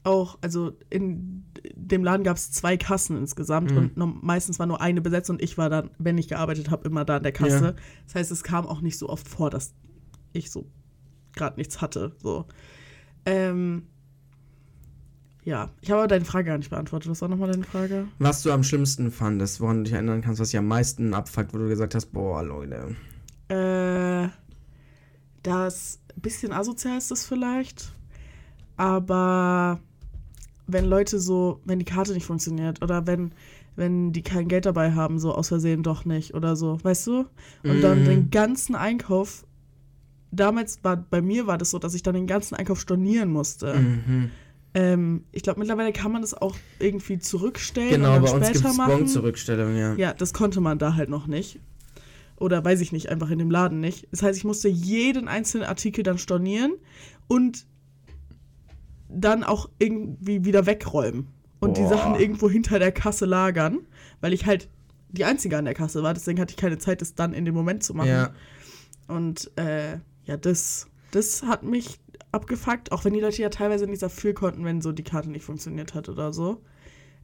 auch, also in dem Laden gab es zwei Kassen insgesamt Mhm. und no- meistens war nur eine besetzt und ich war dann, wenn ich gearbeitet habe, immer da an der Kasse. Ja. Das heißt, es kam auch nicht so oft vor, dass ich so gerade nichts hatte. So. Ähm, ja, ich habe aber deine Frage gar nicht beantwortet. Was war nochmal deine Frage? Was du am schlimmsten fandest, woran du dich erinnern kannst, was dich am meisten abfuckt, wo du gesagt hast, boah, Leute. Äh, das bisschen asozial ist das vielleicht, aber wenn Leute so, wenn die Karte nicht funktioniert oder wenn, wenn die kein Geld dabei haben, so aus Versehen doch nicht oder so, weißt du? Und dann Mhm. den ganzen Einkauf, damals war, bei mir war das so, dass ich dann den ganzen Einkauf stornieren musste. Mhm. Ähm, ich glaube, mittlerweile kann man das auch irgendwie zurückstellen Genau, und bei dann uns gibt später es machen. Bon-Zurückstellung, ja. Ja, das konnte man da halt noch nicht. Oder weiß ich nicht, einfach in dem Laden nicht. Das heißt, ich musste jeden einzelnen Artikel dann stornieren und dann auch irgendwie wieder wegräumen. Und die Boah. Sachen irgendwo hinter der Kasse lagern, weil ich halt die Einzige an der Kasse war. Deswegen hatte ich keine Zeit, das dann in dem Moment zu machen. Ja. Und äh, ja, das, das hat mich abgefuckt, auch wenn die Leute ja teilweise nicht dafür konnten, wenn so die Karte nicht funktioniert hat oder so.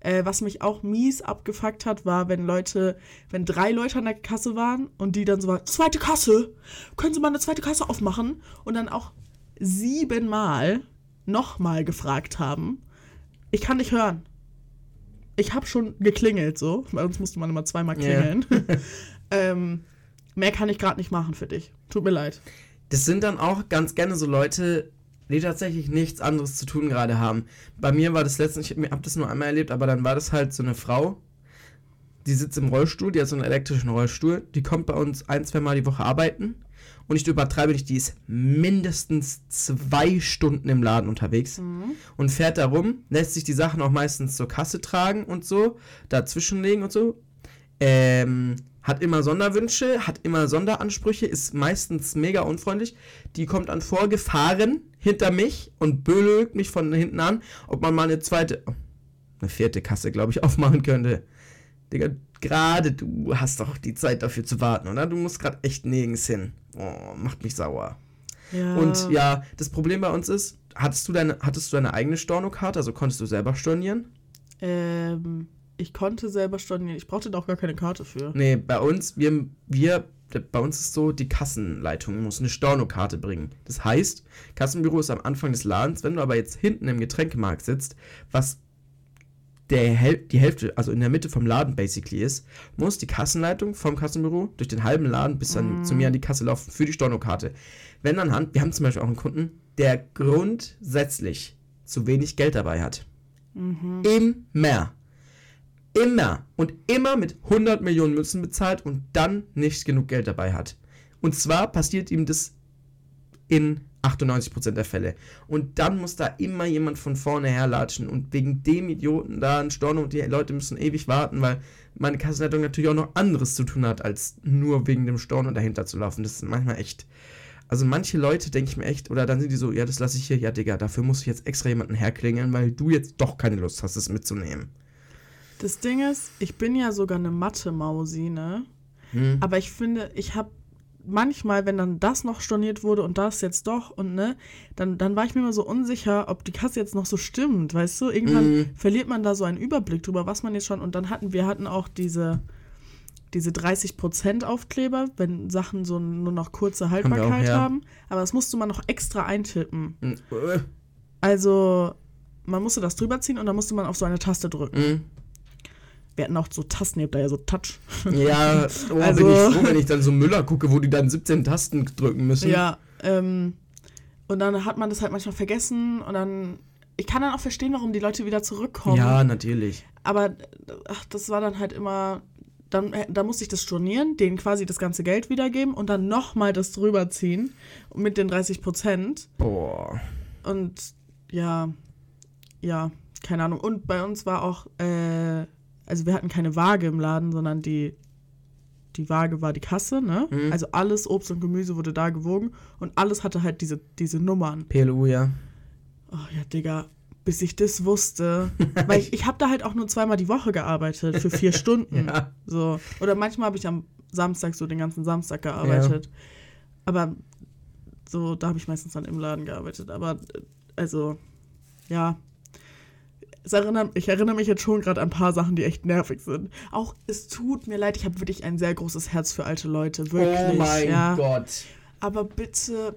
Äh, was mich auch mies abgefuckt hat, war, wenn Leute, wenn drei Leute an der Kasse waren und die dann so waren, zweite Kasse, können Sie mal eine zweite Kasse aufmachen? Und dann auch siebenmal nochmal gefragt haben, ich kann nicht hören. Ich habe schon geklingelt, so. Bei uns musste man immer zweimal klingeln. ähm, mehr kann ich gerade nicht machen für dich. Tut mir leid. Das sind dann auch ganz gerne so Leute, die tatsächlich nichts anderes zu tun gerade haben. Bei mir war das letztens, ich habe das nur einmal erlebt, aber dann war das halt so eine Frau, die sitzt im Rollstuhl, die hat so einen elektrischen Rollstuhl, die kommt bei uns ein, zwei Mal die Woche arbeiten und ich übertreibe nicht, die ist mindestens zwei Stunden im Laden unterwegs und fährt da rum, lässt sich die Sachen auch meistens zur Kasse tragen und so, dazwischenlegen und so. Ähm, hat immer Sonderwünsche, hat immer Sonderansprüche, ist meistens mega unfreundlich. Die kommt dann vorgefahren hinter mich und böllögt mich von hinten an, ob man mal eine zweite, oh, eine vierte Kasse, glaube ich, aufmachen könnte. Digga, gerade du hast doch die Zeit dafür zu warten, oder? Du musst gerade echt nirgends hin. Oh, macht mich sauer. Ja. Und ja, das Problem bei uns ist, hattest du deine, hattest du deine eigene Stornokarte, also konntest du selber stornieren? Ähm, ich konnte selber stornieren. Ich brauchte da auch gar keine Karte für. Nee, bei uns, wir, wir, bei uns ist so, die Kassenleitung muss eine Stornokarte bringen. Das heißt, Kassenbüro ist am Anfang des Ladens, wenn du aber jetzt hinten im Getränkemarkt sitzt, was der die Hälfte, also in der Mitte vom Laden basically ist, muss die Kassenleitung vom Kassenbüro durch den halben Laden bis dann zu mir an die Kasse laufen für die Stornokarte. Wenn anhand, wir haben zum Beispiel auch einen Kunden, der grundsätzlich zu wenig Geld dabei hat. Immer. Immer und immer mit 100 Millionen Münzen bezahlt und dann nicht genug Geld dabei hat. Und zwar passiert ihm das in 98% der Fälle. Und dann muss da immer jemand von vorne herlatschen und wegen dem Idioten da ein Storno und die Leute müssen ewig warten, weil meine Kassenleitung natürlich auch noch anderes zu tun hat, als nur wegen dem Storno dahinter zu laufen. Das ist manchmal echt. Also manche Leute denke ich mir echt, oder dann sind die so, ja, das lasse ich hier, ja, Digga, dafür muss ich jetzt extra jemanden herklingeln, weil du jetzt doch keine Lust hast, es mitzunehmen. Das Ding ist, ich bin ja sogar eine Mathe-Mausi, ne? Hm. Aber ich finde, ich habe manchmal, wenn dann das noch storniert wurde und das jetzt doch und ne, dann, dann war ich mir immer so unsicher, ob die Kasse jetzt noch so stimmt, weißt du? Irgendwann Mhm. verliert man da so einen Überblick drüber, was man jetzt schon. Und dann hatten wir hatten auch diese, diese 30% Aufkleber, wenn Sachen so nur noch kurze wir auch, Haltbarkeit ja. haben. Aber das musste man noch extra eintippen. Hm, äh, Also, man musste das drüber ziehen und dann musste man auf so eine Taste drücken. hm. Wir hatten auch so Tasten, ihr habt da ja so Touch. Ja, oh, Also- bin ich froh, wenn ich dann so Müller gucke, wo die dann 17 Tasten drücken müssen. Ja, ähm, und dann hat man das halt manchmal vergessen und dann. Ich kann dann auch verstehen, warum die Leute wieder zurückkommen. Ja, natürlich. Aber ach, das war dann halt immer. Dann, äh, da musste ich das stornieren, denen quasi das ganze Geld wiedergeben und dann nochmal das drüber ziehen mit den 30 Prozent. Boah. Und ja, ja, keine Ahnung. Und bei uns war auch, äh, also wir hatten keine Waage im Laden, sondern die, die Waage war die Kasse, ne? Mhm. Also alles Obst und Gemüse wurde da gewogen und alles hatte halt diese, diese Nummern. PLU, ja. Oh ja, Digga, bis ich das wusste. weil ich, ich habe da halt auch nur zweimal die Woche gearbeitet, für vier Stunden. Ja. So. Oder manchmal habe ich am Samstag so den ganzen Samstag gearbeitet. Aber so, da habe ich meistens dann im Laden gearbeitet. Aber äh, also, ja. Erinnert, ich erinnere mich jetzt schon gerade an ein paar Sachen, die echt nervig sind. Auch, es tut mir leid, ich habe wirklich ein sehr großes Herz für alte Leute. Wirklich. oh mein ja. Gott. Aber bitte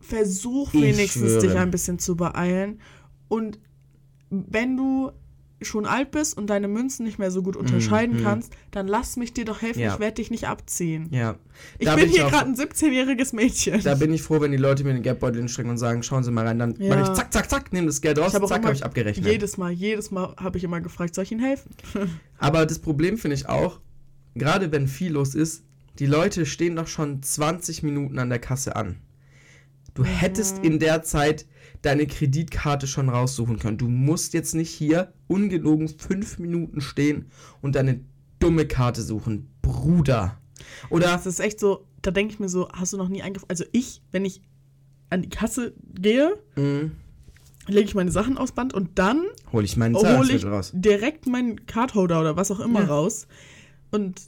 versuch Ich wenigstens dich ein bisschen zu beeilen. Und wenn du schon alt bist und deine Münzen nicht mehr so gut unterscheiden mhm. kannst, dann lass mich dir doch helfen. Ja. Ich werde dich nicht abziehen. Ja. Ich bin ich hier gerade ein 17-jähriges Mädchen. Da bin ich froh, wenn die Leute mir den Geldbeutel hinstrecken und sagen, schauen Sie mal rein, dann Ja. mache ich zack, zack, zack, nehme das Geld raus, Ich hab zack, habe ich abgerechnet. Jedes Mal, jedes Mal habe ich immer gefragt, soll ich Ihnen helfen? Aber das Problem finde ich auch, gerade wenn viel los ist, die Leute stehen doch schon 20 Minuten an der Kasse an. Du hättest in der Zeit deine Kreditkarte schon raussuchen können. Du musst jetzt nicht hier ungelogen fünf Minuten stehen und deine dumme Karte suchen. Bruder. Oder Das ist echt so, da denke ich mir so, hast du noch nie eingefragt? Also ich, wenn ich an die Kasse gehe, mh, lege ich meine Sachen aufs Band und dann hol ich meinen hole ich raus. direkt meinen Cardholder oder was auch immer Ja. raus. Und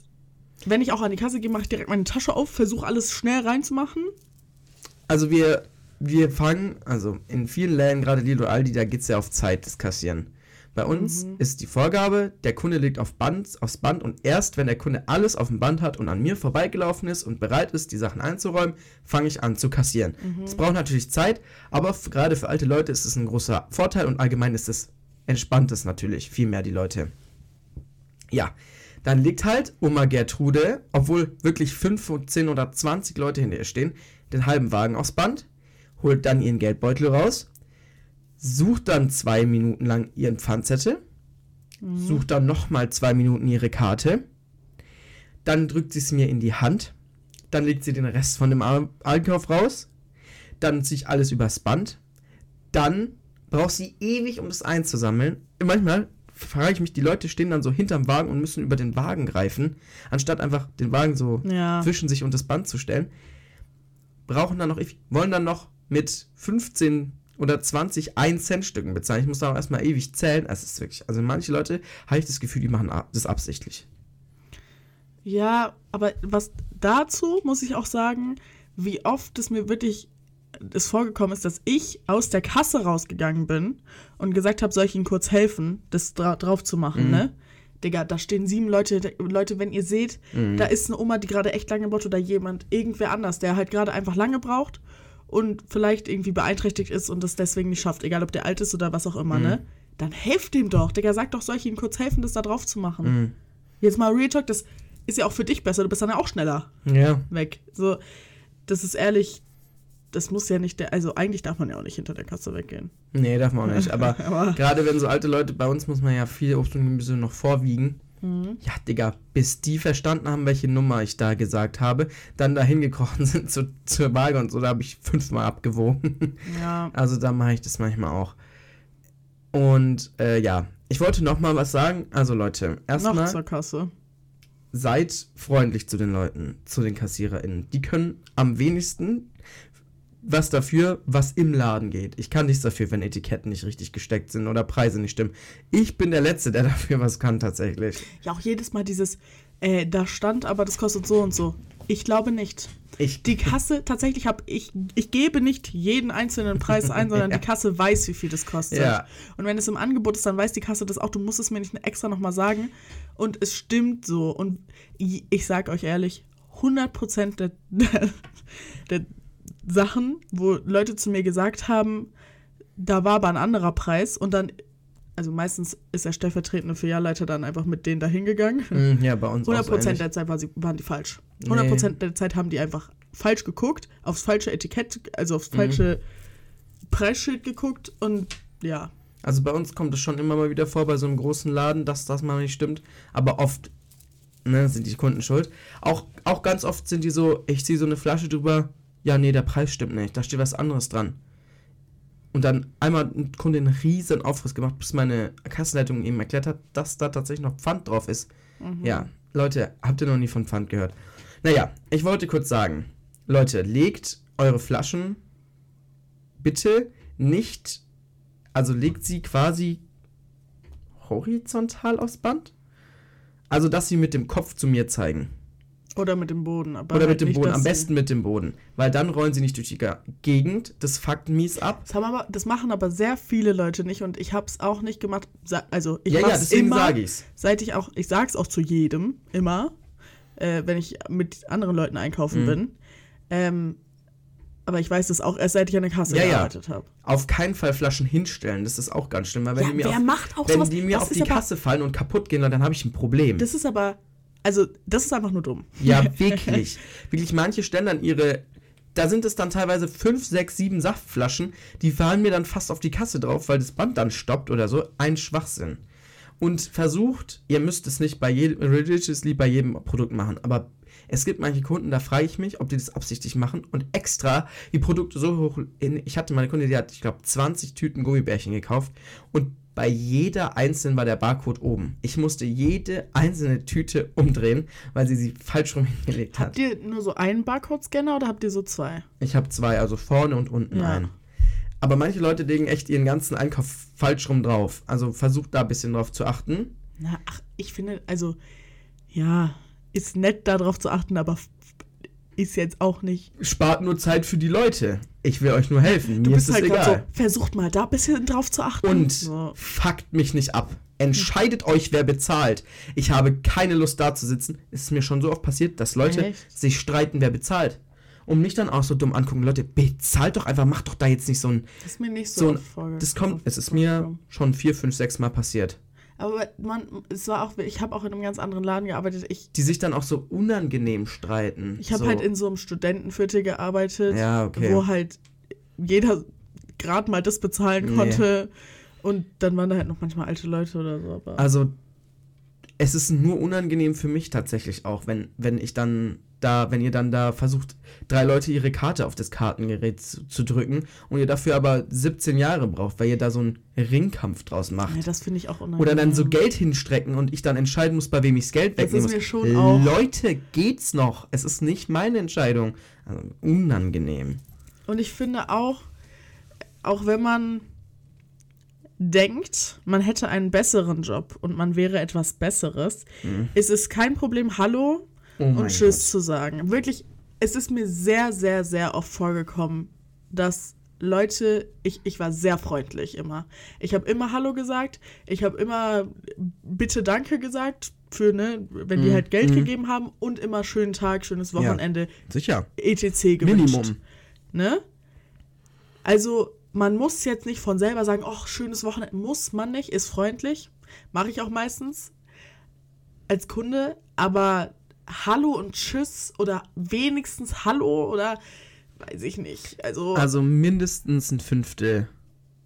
wenn ich auch an die Kasse gehe, mache ich direkt meine Tasche auf, versuche alles schnell reinzumachen. Also wir, wir fangen, also in vielen Läden, gerade Lidl Aldi, da geht es ja auf Zeit, das Kassieren. Bei uns ist die Vorgabe, der Kunde legt auf Band, aufs Band und erst wenn der Kunde alles auf dem Band hat und an mir vorbeigelaufen ist und bereit ist, die Sachen einzuräumen, fange ich an zu kassieren. Das braucht natürlich Zeit, aber gerade für alte Leute ist es ein großer Vorteil und allgemein ist es entspanntes natürlich, viel mehr die Leute. Ja, dann legt halt Oma Gertrude, obwohl wirklich 5, 10 oder 20 Leute hinter ihr stehen, den halben Wagen aufs Band, holt dann ihren Geldbeutel raus, sucht dann zwei Minuten lang ihren Pfandzettel, sucht dann nochmal zwei Minuten ihre Karte, dann drückt sie es mir in die Hand, dann legt sie den Rest von dem Einkauf raus, dann ziehe ich alles übers Band, dann braucht sie ewig, um das einzusammeln. Manchmal frage ich mich, die Leute stehen dann so hinterm Wagen und müssen über den Wagen greifen, anstatt einfach den Wagen so Ja. zwischen sich und das Band zu stellen. Brauchen dann noch, wollen dann noch mit 15 oder 20 1-Cent-Stücken bezahlen. Ich muss da auch erstmal ewig zählen. Es ist wirklich, also manche Leute habe ich das Gefühl, die machen das absichtlich. Ja, aber was dazu muss ich auch sagen, wie oft es mir wirklich es vorgekommen ist, dass ich aus der Kasse rausgegangen bin und gesagt habe, soll ich Ihnen kurz helfen, das dra drauf zu machen, Mhm. ne? Digga, da stehen sieben Leute. Leute, wenn ihr seht, Mhm. da ist eine Oma, die gerade echt lange braucht oder jemand, irgendwer anders, der halt gerade einfach lange braucht und vielleicht irgendwie beeinträchtigt ist und das deswegen nicht schafft, egal ob der alt ist oder was auch immer, Mhm. ne? Dann helft dem doch. Digga, sag doch, soll ich Ihnen kurz helfen, das da drauf zu machen? Mhm. Jetzt mal Real Talk, das ist ja auch für dich besser, du bist dann ja auch schneller Ja. weg. So, das ist ehrlich, das muss ja nicht der, also eigentlich darf man ja auch nicht hinter der Kasse weggehen. Nee, darf man auch nicht. Aber, Aber- gerade wenn so alte Leute, bei uns muss man ja viel Obst und Gemüse noch vorwiegen. Mhm. Ja, Digga, bis die verstanden haben, welche Nummer ich da gesagt habe, dann dahin gekrochen sind zu, zur Waage und so, da habe ich fünfmal abgewogen. Ja. Also da mache ich das manchmal auch. Und äh, ja, ich wollte noch mal was sagen. Also Leute, erstmal zur Kasse. seid freundlich zu den Leuten, zu den KassiererInnen. Die können am wenigsten was dafür, was im Laden geht. Ich kann nichts dafür, wenn Etiketten nicht richtig gesteckt sind oder Preise nicht stimmen. Ich bin der Letzte, der dafür was kann tatsächlich. Ja, auch jedes Mal dieses, äh, da stand aber, das kostet so und so. Ich glaube nicht. Ich, Die Kasse, tatsächlich habe ich, ich gebe nicht jeden einzelnen Preis ein, sondern Ja. die Kasse weiß, wie viel das kostet. Ja. Und wenn es im Angebot ist, dann weiß die Kasse das auch. Du musst es mir nicht extra nochmal sagen. Und es stimmt so. Und ich, sage euch ehrlich, 100% der, der, der Sachen, wo Leute zu mir gesagt haben, da war aber ein anderer Preis und dann, also meistens ist der stellvertretende Filialleiter dann einfach mit denen dahin gegangen. Mm, ja, bei uns auch 100% so ähnlich. der Zeit waren die falsch. Nee. 100% der Zeit haben die einfach falsch geguckt, aufs falsche Etikett, also aufs Mhm. falsche Preisschild geguckt und ja. Also bei uns kommt es schon immer mal wieder vor, bei so einem großen Laden, dass das mal nicht stimmt. Aber oft ne, sind die Kunden schuld. Auch, auch ganz oft sind die so, ich ziehe so eine Flasche drüber, ja, nee, der Preis stimmt nicht, da steht was anderes dran. Und dann einmal ein Kunde einen riesen Aufriss gemacht, bis meine Kassenleitung ihm erklärt hat, dass da tatsächlich noch Pfand drauf ist. Ja, Leute, habt ihr noch nie von Pfand gehört? Naja, ich wollte kurz sagen, Leute, legt eure Flaschen bitte nicht, also legt sie quasi horizontal aufs Band. Also, dass sie mit dem Kopf zu mir zeigen. Oder mit dem Boden. Aber Oder halt mit dem nicht, Boden. Am besten mit dem Boden. Weil dann rollen sie nicht durch die Gegend. Das fuckt mies ab. Das, aber, das machen aber sehr viele Leute nicht und ich habe es auch nicht gemacht. Also ich ja, ja, deswegen immer, sage ich's. seit ich auch, ich sag's auch zu jedem, immer, äh, wenn ich mit anderen Leuten einkaufen Mhm. bin. Ähm, aber ich weiß das auch erst, seit ich an der Kasse Ja, ja. gearbeitet habe. Auf keinen Fall Flaschen hinstellen. Das ist auch ganz schlimm. Weil wenn Ja, die mir auf, wenn sowas? die mir auf die Kasse fallen und kaputt gehen, dann habe ich ein Problem. Das ist aber, also das ist einfach nur dumm. Ja, wirklich. wirklich, manche stellen dann ihre. Da sind es dann teilweise 5, 6, 7 Saftflaschen, die fallen mir dann fast auf die Kasse drauf, weil das Band dann stoppt oder so. Ein Schwachsinn. Und versucht, ihr müsst es nicht bei jedem, religiously bei jedem Produkt machen, aber es gibt manche Kunden, da frage ich mich, ob die das absichtlich machen und extra die Produkte so hoch. In, ich hatte meine Kunde, die hat, ich glaube, 20 Tüten Gummibärchen gekauft und bei jeder einzelnen war der Barcode oben. Ich musste jede einzelne Tüte umdrehen, weil sie sie falsch rum hingelegt hat. Habt ihr nur so einen Barcode-Scanner oder habt ihr so zwei? Ich habe zwei, also vorne und unten Ja. einen. Aber manche Leute legen echt ihren ganzen Einkauf falsch rum drauf. Also versucht da ein bisschen drauf zu achten. Na, ach, ich finde, also, ja, ist nett darauf zu achten, aber ist jetzt auch nicht. Spart nur Zeit für die Leute. Ich will euch nur helfen. Du Mir bist ist es halt egal. so, versucht mal da ein bisschen drauf zu achten. Und so. fuckt mich nicht ab. Entscheidet euch, wer bezahlt. Ich habe keine Lust da zu sitzen. Es ist mir schon so oft passiert, dass Leute Echt? sich streiten, wer bezahlt. Und mich dann auch so dumm angucken. Leute, bezahlt doch einfach, macht doch da jetzt nicht so ein. Das ist mir nicht so, So ein das kommt, es ist mir schon vier, fünf, sechs Mal passiert. Aber man, es war auch, ich habe auch in einem ganz anderen Laden gearbeitet. Ich, Die sich dann auch so unangenehm streiten. ich habe so. halt in so einem Studentenviertel gearbeitet, Ja, okay. wo halt jeder gerade mal das bezahlen Nee. konnte. Und dann waren da halt noch manchmal alte Leute oder so. Aber Also, es ist nur unangenehm für mich tatsächlich auch, wenn, wenn ich dann da, wenn ihr dann da versucht, drei Leute ihre Karte auf das Kartengerät zu, zu drücken und ihr dafür aber 17 Jahre braucht, weil ihr da so einen Ringkampf draus macht. ja, das finde ich auch unangenehm. Oder dann so Geld hinstrecken und ich dann entscheiden muss, bei wem ich das Geld Das wegnehmen ist mir schon auch- Leute, geht's noch? Es ist nicht meine Entscheidung. Also, unangenehm. Und ich finde auch, auch wenn man denkt, man hätte einen besseren Job und man wäre etwas Besseres, ist es kein Problem, Hallo Mhm. Oh und Tschüss zu sagen. Wirklich, es ist mir sehr, sehr, sehr oft vorgekommen, dass Leute, ich, ich war sehr freundlich immer. Ich habe immer Hallo gesagt, ich habe immer Bitte Danke gesagt für, ne, wenn die Mhm. halt Geld Mhm. gegeben haben und immer schönen Tag, schönes Wochenende, Sicher. etc. gewünscht. Minimum. Ne? Also, man muss jetzt nicht von selber sagen, ach, schönes Wochenende. Muss man nicht, ist freundlich. Mache ich auch meistens als Kunde. Aber Hallo und Tschüss oder wenigstens Hallo oder weiß ich nicht. Also, Also mindestens ein Fünftel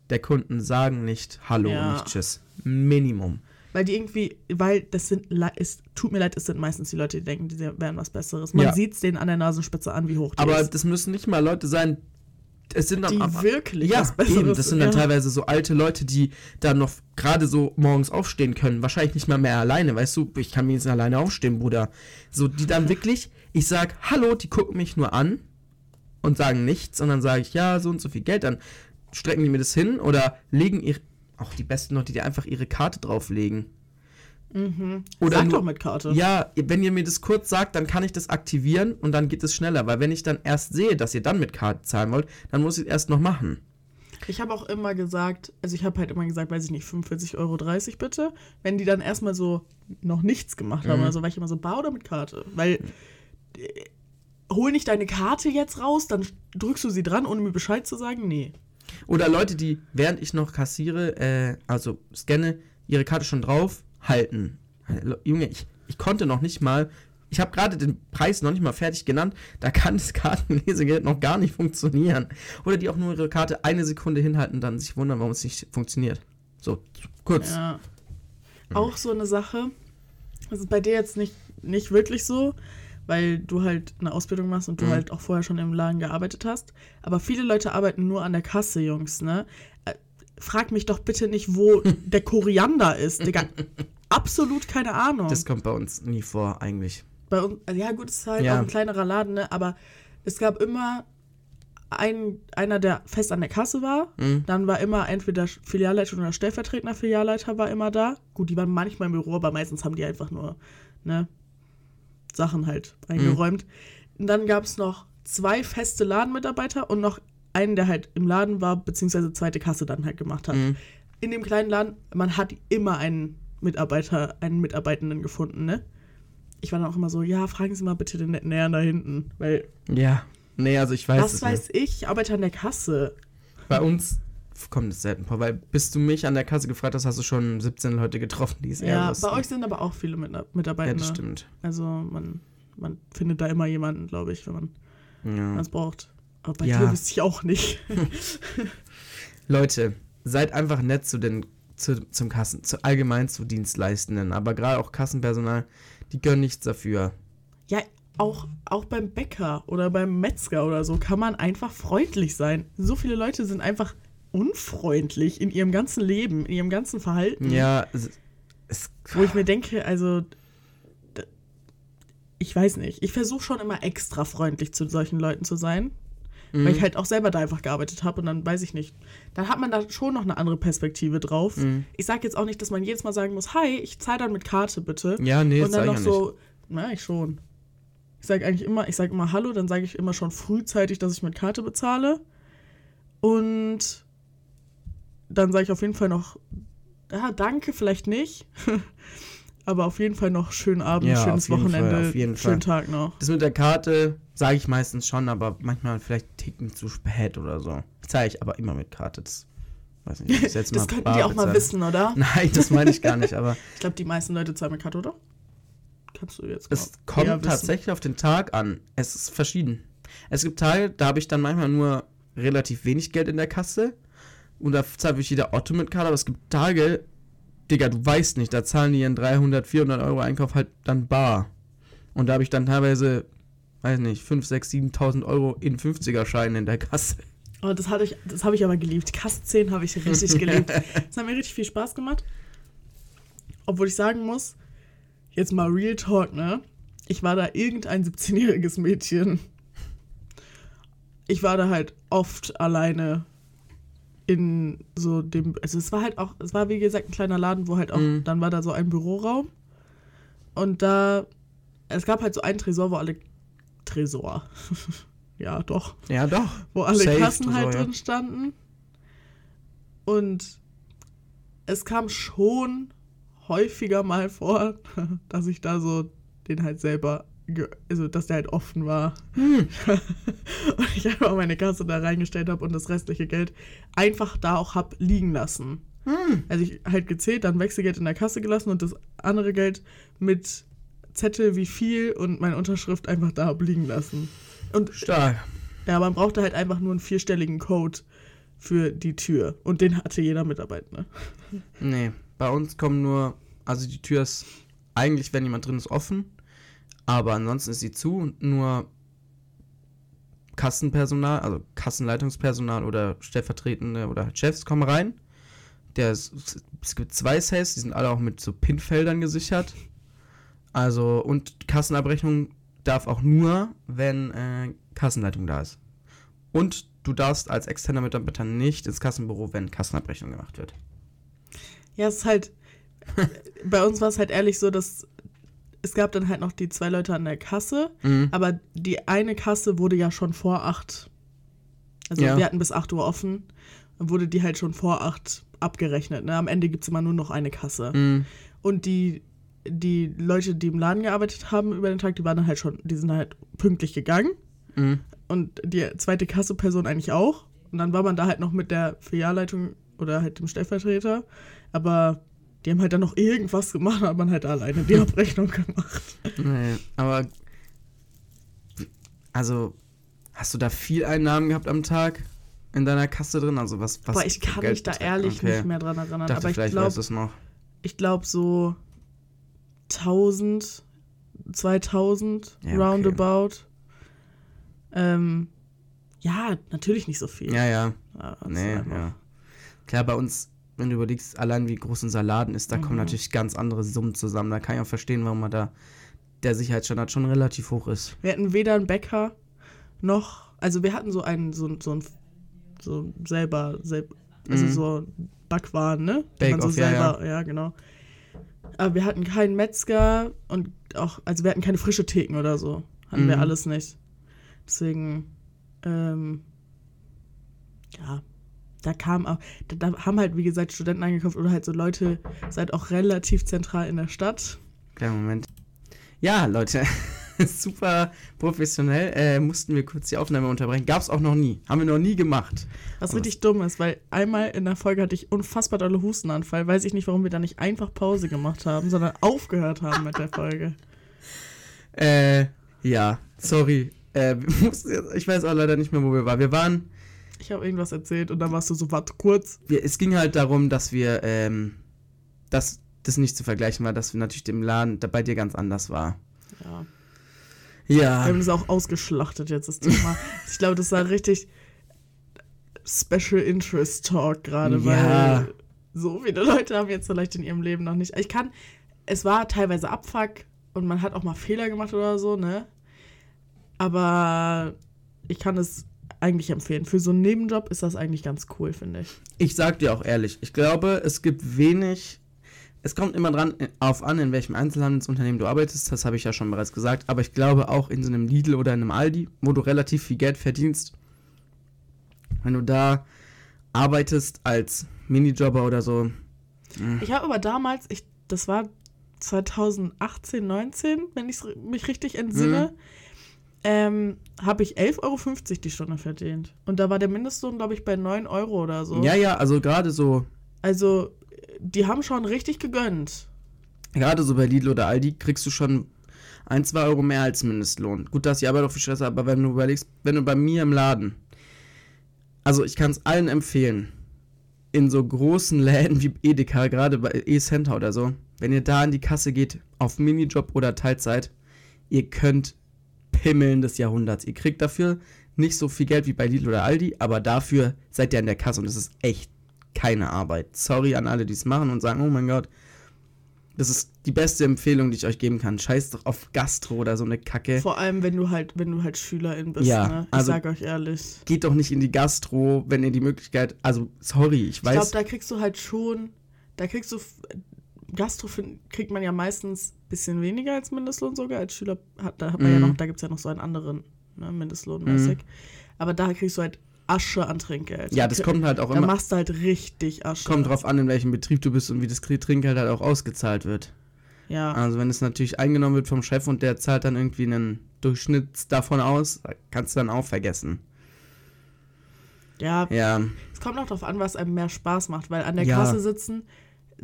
der Kunden sagen nicht Hallo Ja. und nicht Tschüss. Minimum. weil die irgendwie, weil das sind, es tut mir leid, es sind meistens die Leute, die denken, die wären was Besseres. Man Ja. sieht es denen an der Nasenspitze an, wie hoch die Aber ist. das müssen nicht mal Leute sein. Es sind dann Die aber- wirklich ja, eben, das sind dann ja. teilweise so alte Leute, die dann noch gerade so morgens aufstehen können. Wahrscheinlich nicht mal mehr alleine, weißt du? Ich kann mir jetzt alleine aufstehen, Bruder. So, die dann wirklich, ich sag Hallo, die gucken mich nur an und sagen nichts und dann sage ich, ja, so und so viel Geld, dann strecken die mir das hin oder legen ihr, auch die besten Leute, die einfach ihre Karte drauflegen. Mhm. Oder Sag nur- doch mit Karte. Ja, wenn ihr mir das kurz sagt, dann kann ich das aktivieren und dann geht es schneller, weil wenn ich dann erst sehe, dass ihr dann mit Karte zahlen wollt, dann muss ich es erst noch machen. Ich habe auch immer gesagt, also ich habe halt immer gesagt, weiß ich nicht, 45,30 Euro bitte. Wenn die dann erstmal so noch nichts gemacht haben, Mhm. also war ich immer so, bar oder mit Karte? Weil äh, hol nicht deine Karte jetzt raus, dann drückst du sie dran, ohne mir Bescheid zu sagen? Nee. Oder Leute, die, während ich noch kassiere, äh, also scanne, ihre Karte schon drauf halten. Junge, ich, ich konnte noch nicht mal, ich habe gerade den Preis noch nicht mal fertig genannt, da kann das Kartenlesegerät noch gar nicht funktionieren. Oder die auch nur ihre Karte eine Sekunde hinhalten und dann sich wundern, warum es nicht funktioniert. So, kurz. Ja. Auch so eine Sache, das ist bei dir jetzt nicht, nicht wirklich so, weil du halt eine Ausbildung machst und du Mhm. halt auch vorher schon im Laden gearbeitet hast. Aber viele Leute arbeiten nur an der Kasse, Jungs, ne? Frag mich doch bitte nicht, wo der Koriander ist, Digga. Absolut keine Ahnung. Das kommt bei uns nie vor, eigentlich. Bei uns, also ja gut, es ist halt Ja. auch ein kleinerer Laden, ne? Aber es gab immer einen, einer, der fest an der Kasse war. Mhm. Dann war immer entweder Filialleiter oder stellvertretender Filialleiter war immer da. Gut, die waren manchmal im Büro, aber meistens haben die einfach nur ne, Sachen halt eingeräumt. Und dann gab es noch zwei feste Ladenmitarbeiter und noch einen, der halt im Laden war, beziehungsweise zweite Kasse dann halt gemacht hat. Mhm. In dem kleinen Laden, man hat immer einen Mitarbeiter, einen Mitarbeitenden gefunden, ne? Ich war dann auch immer so, ja, fragen Sie mal bitte den netten Herrn da hinten, weil Ja. Nee, also ich weiß was es weiß ich, ich arbeite an der Kasse. nicht. Bei uns kommt es selten vor, weil bis du mich an der Kasse gefragt hast, hast du schon 17 Leute getroffen, die es Ja, bei euch sind aber auch viele Mit Ja, Mitarbeitende. das stimmt. Also man, man findet da immer jemanden, glaube ich, wenn man Ja. es braucht. Aber bei Ja. dir wüsste ich auch nicht. Leute, seid einfach nett zu den zu, zum Kassen, zu allgemein zu Dienstleistenden, aber gerade auch Kassenpersonal, die können nichts dafür. ja, auch, auch beim Bäcker oder beim Metzger oder so kann man einfach freundlich sein. So viele Leute sind einfach unfreundlich in ihrem ganzen Leben, in ihrem ganzen Verhalten. Ja, es, es Wo ich mir denke, also, ich weiß nicht. Ich versuche schon immer extra freundlich zu solchen Leuten zu sein. Mhm. Weil ich halt auch selber da einfach gearbeitet habe und dann weiß ich nicht. Dann hat man da schon noch eine andere Perspektive drauf. Mhm. Ich sage jetzt auch nicht, dass man jedes Mal sagen muss, hi, ich zahle dann mit Karte bitte. ja, nee, und dann noch ich ja nicht. so, na, ich schon. Ich sage eigentlich immer, ich sage immer Hallo, dann sage ich immer schon frühzeitig, dass ich mit Karte bezahle. Und dann sage ich auf jeden Fall noch, ja, danke, vielleicht nicht. Aber auf jeden Fall noch schönen Abend, Ja, schönes auf jeden Fall, Wochenende, schönen. Tag noch. Das mit der Karte sage ich meistens schon, aber manchmal vielleicht ticken zu spät oder so. Zeige ich aber immer mit Karte. Das weiß nicht, ob ich's jetzt Das mal könnten bar die auch mal bezahle. wissen, oder? Nein, das meine ich gar nicht, aber Ich glaube, die meisten Leute zahlen mit Karte, oder? Kannst du jetzt es mal kommt wissen. tatsächlich auf den Tag an. Es ist verschieden. Es gibt Tage, da habe ich dann manchmal nur relativ wenig Geld in der Kasse und da zahlt ich jeder Otto mit Karte, aber es gibt Tage, Digga, du weißt nicht, da zahlen die ihren 300, 400 Euro Einkauf halt dann bar. Und da habe ich dann teilweise, weiß nicht, 5, 6, 7.000 Euro in 50er-Scheinen in der Kasse. Oh, das hatte ich, das habe ich aber geliebt. Kassszenen habe ich richtig geliebt. Das hat mir richtig viel Spaß gemacht. Obwohl ich sagen muss, jetzt mal Real Talk, ne? Ich war da irgendein 17-jähriges Mädchen. Ich war da halt oft alleine in so dem, also es war halt auch, es war wie gesagt ein kleiner Laden, wo halt auch, Mhm. dann war da so ein Büroraum. Und da, es gab halt so einen Tresor, wo alle, Tresor. ja, doch Ja, doch. wo alle Safe Kassen so, halt ja. drin standen. Und es kam schon häufiger mal vor, dass ich da so den halt selber, also dass der halt offen war. Hm. und ich einfach meine Kasse da reingestellt habe und das restliche Geld einfach da auch hab liegen lassen. Hm. Also ich halt gezählt, dann Wechselgeld in der Kasse gelassen und das andere Geld mit Zettel wie viel und meine Unterschrift einfach da hab liegen lassen. Und Stark. Ja, man brauchte halt einfach nur einen vierstelligen Code für die Tür. Und den hatte jeder Mitarbeiter. Nee, bei uns kommen nur, also die Tür ist eigentlich, wenn jemand drin ist, offen, aber ansonsten ist sie zu und nur Kassenpersonal, also Kassenleitungspersonal oder stellvertretende oder halt Chefs kommen rein. Der ist, es gibt zwei Safes, die sind alle auch mit so Pinfeldern gesichert. Also, und Kassenabrechnung darf auch nur, wenn äh, Kassenleitung da ist. Und du darfst als externer Mitarbeiter nicht ins Kassenbüro, wenn Kassenabrechnung gemacht wird. Ja, es ist halt. bei uns war es halt ehrlich so, dass es gab dann halt noch die zwei Leute an der Kasse, Mhm. aber die eine Kasse wurde ja schon vor acht. Also Ja. wir hatten bis 8 Uhr offen, wurde die halt schon vor acht abgerechnet. Ne? Am Ende gibt es immer nur noch eine Kasse. Mhm. Und die, die Leute, die im Laden gearbeitet haben über den Tag, die waren dann halt schon, die sind halt pünktlich gegangen. Mhm. Und die zweite Kasseperson eigentlich auch. Und dann war man da halt noch mit der Filialleitung oder halt dem Stellvertreter. Aber die haben halt dann noch irgendwas gemacht, hat man halt alleine die Abrechnung gemacht. Nee, aber also hast du da viel Einnahmen gehabt am Tag in deiner Kasse drin? Also was was Aber ich kann Geld mich da ehrlich Okay. nicht mehr dran erinnern. Dachte, aber ich vielleicht glaube, weißt du es noch. ich glaube so 1000, 2000 Ja, okay. roundabout. Ähm, ja, natürlich nicht so viel. Ja, ja. Nee, ja. Klar, bei uns, wenn du überlegst, allein wie groß unser Laden ist, da kommen Mhm. natürlich ganz andere Summen zusammen. Da kann ich auch verstehen, warum man da der Sicherheitsstandard schon relativ hoch ist. Wir hatten weder einen Bäcker noch, also wir hatten so einen, so, so ein, so selber, selb, also Mhm. so Backwaren, ne? Die man so Bake-Off, ja, selber, ja, genau. Aber wir hatten keinen Metzger und auch, also wir hatten keine frische Theken oder so. Hatten wir Mhm. alles nicht. Deswegen, ähm, ja, da kam auch, da, haben halt, wie gesagt, Studenten eingekauft oder halt so Leute, seid auch relativ zentral in der Stadt. Kleinen Moment. Ja, Leute, super professionell. Äh, mussten wir kurz die Aufnahme unterbrechen. Gab's auch noch nie. Haben wir noch nie gemacht. Was Aber richtig dumm ist, weil einmal in der Folge hatte ich unfassbar dolle Hustenanfall. Weiß ich nicht, warum wir da nicht einfach Pause gemacht haben, sondern aufgehört haben mit der Folge. Äh, ja, sorry. Äh, ich weiß auch leider nicht mehr, wo wir waren. Wir waren, Ich habe irgendwas erzählt und dann warst du so, warte kurz. wir, es ging halt darum, dass wir, ähm, dass das nicht zu vergleichen war, dass wir natürlich dem Laden bei dir ganz anders war. Ja. Wir Ja. haben das auch ausgeschlachtet jetzt, das Thema. ich glaube, das war richtig Special Interest Talk gerade, Ja. weil so viele Leute haben jetzt vielleicht in ihrem Leben noch nicht. Ich kann, es war teilweise Abfuck und man hat auch mal Fehler gemacht oder so, ne? Aber ich kann es eigentlich empfehlen. Für so einen Nebenjob ist das eigentlich ganz cool, finde ich. Ich sag dir auch ehrlich, ich glaube, es gibt wenig. Es kommt immer dran äh, auf an, in welchem Einzelhandelsunternehmen du arbeitest, das habe ich ja schon bereits gesagt, aber ich glaube auch in so einem Lidl oder in einem Aldi, wo du relativ viel Geld verdienst, wenn du da arbeitest als Minijobber oder so. Ich habe aber damals, ich, das war 2018, 19, wenn ich mich richtig entsinne, ähm, habe ich 11,50 Euro die Stunde verdient. Und da war der Mindestlohn, glaube ich, bei 9 Euro oder so. Ja, ja, also gerade so, Also, die haben schon richtig gegönnt. gerade so bei Lidl oder Aldi kriegst du schon ein, zwei Euro mehr als Mindestlohn. Gut, dass ich Arbeit auch viel Stress habe, aber wenn du überlegst, wenn du bei mir im Laden, also ich kann es allen empfehlen, in so großen Läden wie Edeka, gerade bei E-Center oder so, wenn ihr da an die Kasse geht, auf Minijob oder Teilzeit, ihr könnt Pimmeln des Jahrhunderts. Ihr kriegt dafür nicht so viel Geld wie bei Lidl oder Aldi, aber dafür seid ihr an der Kasse und es ist echt keine Arbeit. Sorry an alle, die es machen und sagen, oh mein Gott, das ist die beste Empfehlung, die ich euch geben kann. Scheiß doch auf Gastro oder so eine Kacke. Vor allem, wenn du halt, wenn du halt Schülerin bist, Ja, ne? Ich also- sag euch ehrlich. Geht doch nicht in die Gastro, wenn ihr die Möglichkeit, also sorry, ich Ich glaube, weiß, da kriegst du halt schon, da kriegst du, Gastro kriegt man ja meistens ein bisschen weniger als Mindestlohn sogar. Als Schüler hat, da hat man ja Mhm. noch, da gibt es ja noch so einen anderen, ne, Mindestlohnmäßig. Aber da kriegst du halt Asche an Trinkgeld. ja, das kommt halt auch Da immer, machst du halt richtig Asche. kommt drauf an, in welchem Betrieb du bist und wie das Trinkgeld halt auch ausgezahlt wird. Ja. Also wenn es natürlich eingenommen wird vom Chef und der zahlt dann irgendwie einen Durchschnitt davon aus, kannst du dann auch vergessen. ja, Ja, es kommt auch drauf an, was einem mehr Spaß macht, weil an der Ja. Kasse sitzen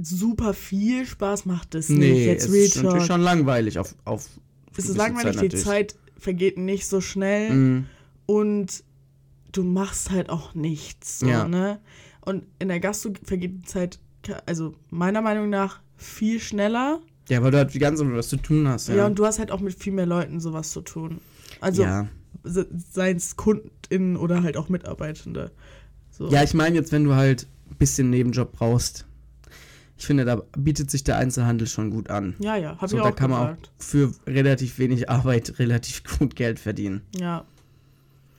super viel Spaß macht es nee, nicht. Jetzt es ist natürlich schon langweilig auf, auf Es ist langweilig, die natürlich. Zeit vergeht nicht so schnell Mhm. und du machst halt auch nichts. So, Ja. ne? Und in der Gastro vergeht die Zeit, also meiner Meinung nach, viel schneller. Ja, weil du halt die ganze Zeit was zu tun hast. Ja. Ja, und du hast halt auch mit viel mehr Leuten sowas zu tun. Also, ja. se- seien es KundInnen oder halt auch Mitarbeitende. So. ja, ich meine jetzt, wenn du halt ein bisschen Nebenjob brauchst. Ich finde, da bietet sich der Einzelhandel schon gut an. ja, ja hab So, ich da auch kann man auch für relativ wenig Arbeit relativ gut Geld verdienen. Ja.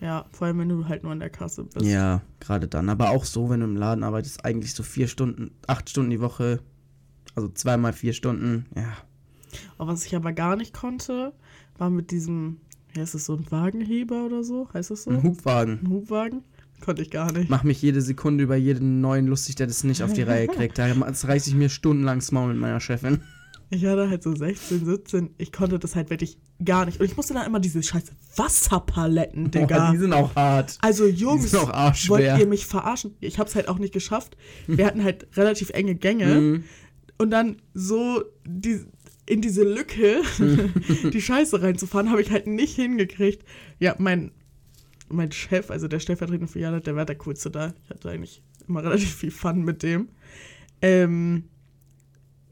Ja, vor allem, wenn du halt nur in der Kasse bist. Ja, gerade dann. Aber auch so, wenn du im Laden arbeitest, eigentlich so vier Stunden, acht Stunden die Woche. Also zweimal vier Stunden. Ja. Aber was ich aber gar nicht konnte, war mit diesem, wie heißt das, so ein Wagenheber oder so? Heißt das so? Ein Hubwagen. Ein Hubwagen? Konnte ich gar nicht. Mach mich jede Sekunde über jeden neuen lustig, der das nicht auf die Reihe kriegt. Da das reiß ich mir stundenlang das Maul mit meiner Chefin. Ich hatte halt so 16, 17. Ich konnte das halt wirklich gar nicht. Und ich musste dann immer diese scheiß Wasserpaletten, Boah, Digga. die sind auch hart. also Die Jungs, sind auch wollt ihr mich verarschen? Ich hab's halt auch nicht geschafft. Wir hatten halt relativ enge Gänge. Mhm. Und dann so die, in diese Lücke die Scheiße reinzufahren, habe ich halt nicht hingekriegt. Ja, mein, mein Chef, also der stellvertretende Filiale, der war der coolste da. Ich hatte eigentlich immer relativ viel Fun mit dem. Ähm,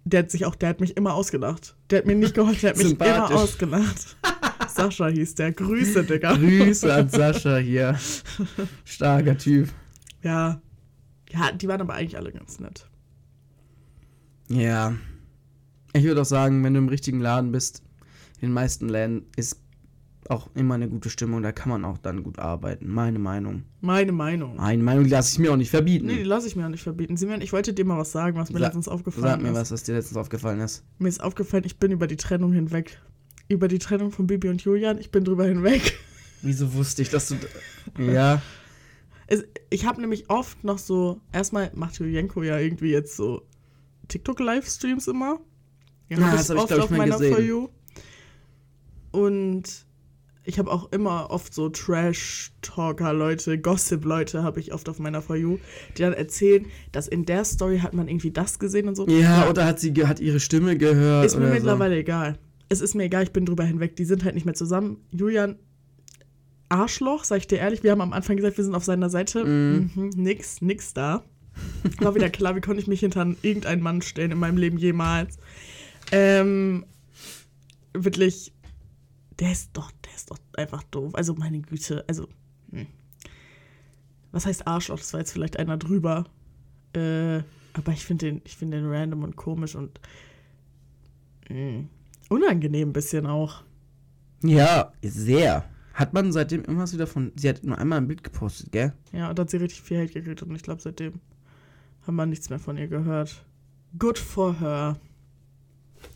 der hat sich auch, der hat mich immer ausgelacht. Der hat mir nicht geholfen, der hat mich immer ausgelacht. Sascha hieß der. Grüße, Digga. Grüße an Sascha hier. Starker Typ. Ja. Ja, die waren aber eigentlich alle ganz nett. Ja. Ich würde auch sagen, wenn du im richtigen Laden bist, in den meisten Läden ist auch immer eine gute Stimmung, da kann man auch dann gut arbeiten. Meine Meinung. Meine Meinung. Meine Meinung lasse ich mir auch nicht verbieten. Nee, die lasse ich mir auch nicht verbieten. Simon, ich wollte dir mal was sagen, was mir Sa- letztens aufgefallen Sag mir ist. was, was dir letztens aufgefallen ist. Mir ist aufgefallen, ich bin über die Trennung hinweg. Über die Trennung von Bibi und Julian, ich bin drüber hinweg. Wieso wusste ich, dass du. Ja. Es, ich habe nämlich oft noch so, erstmal macht Julienko ja irgendwie jetzt so TikTok-Livestreams immer. Ja, Ja, das ich hab ich, oft glaub ich, auf mal meiner gesehen. For You. Und ich habe auch immer oft so Trash-Talker-Leute, Gossip-Leute habe ich oft auf meiner For You, die dann erzählen, dass in der Story hat man irgendwie das gesehen und so. Ja, oder hat sie hat ihre Stimme gehört? Ist mir mittlerweile egal. Es ist mir egal, ich bin drüber hinweg. Die sind halt nicht mehr zusammen. Julian, Arschloch, sag ich dir ehrlich. Wir haben am Anfang gesagt, wir sind auf seiner Seite. Mhm. Mhm, nix, nix da. War wieder klar, wie konnte ich mich hinter irgendeinen Mann stellen in meinem Leben jemals. Ähm, wirklich, der ist doch, ist doch einfach doof. Also meine Güte, also, hm. was heißt Arschloch? Das war jetzt vielleicht einer drüber. Äh, aber ich finde den, ich finde den random und komisch und mh, unangenehm ein bisschen auch. Ja, sehr. Hat man seitdem irgendwas wieder von. Sie hat nur einmal ein Bild gepostet, gell? Ja, und da hat sie richtig viel Hate gekriegt und ich glaube, seitdem haben wir nichts mehr von ihr gehört. Good for her.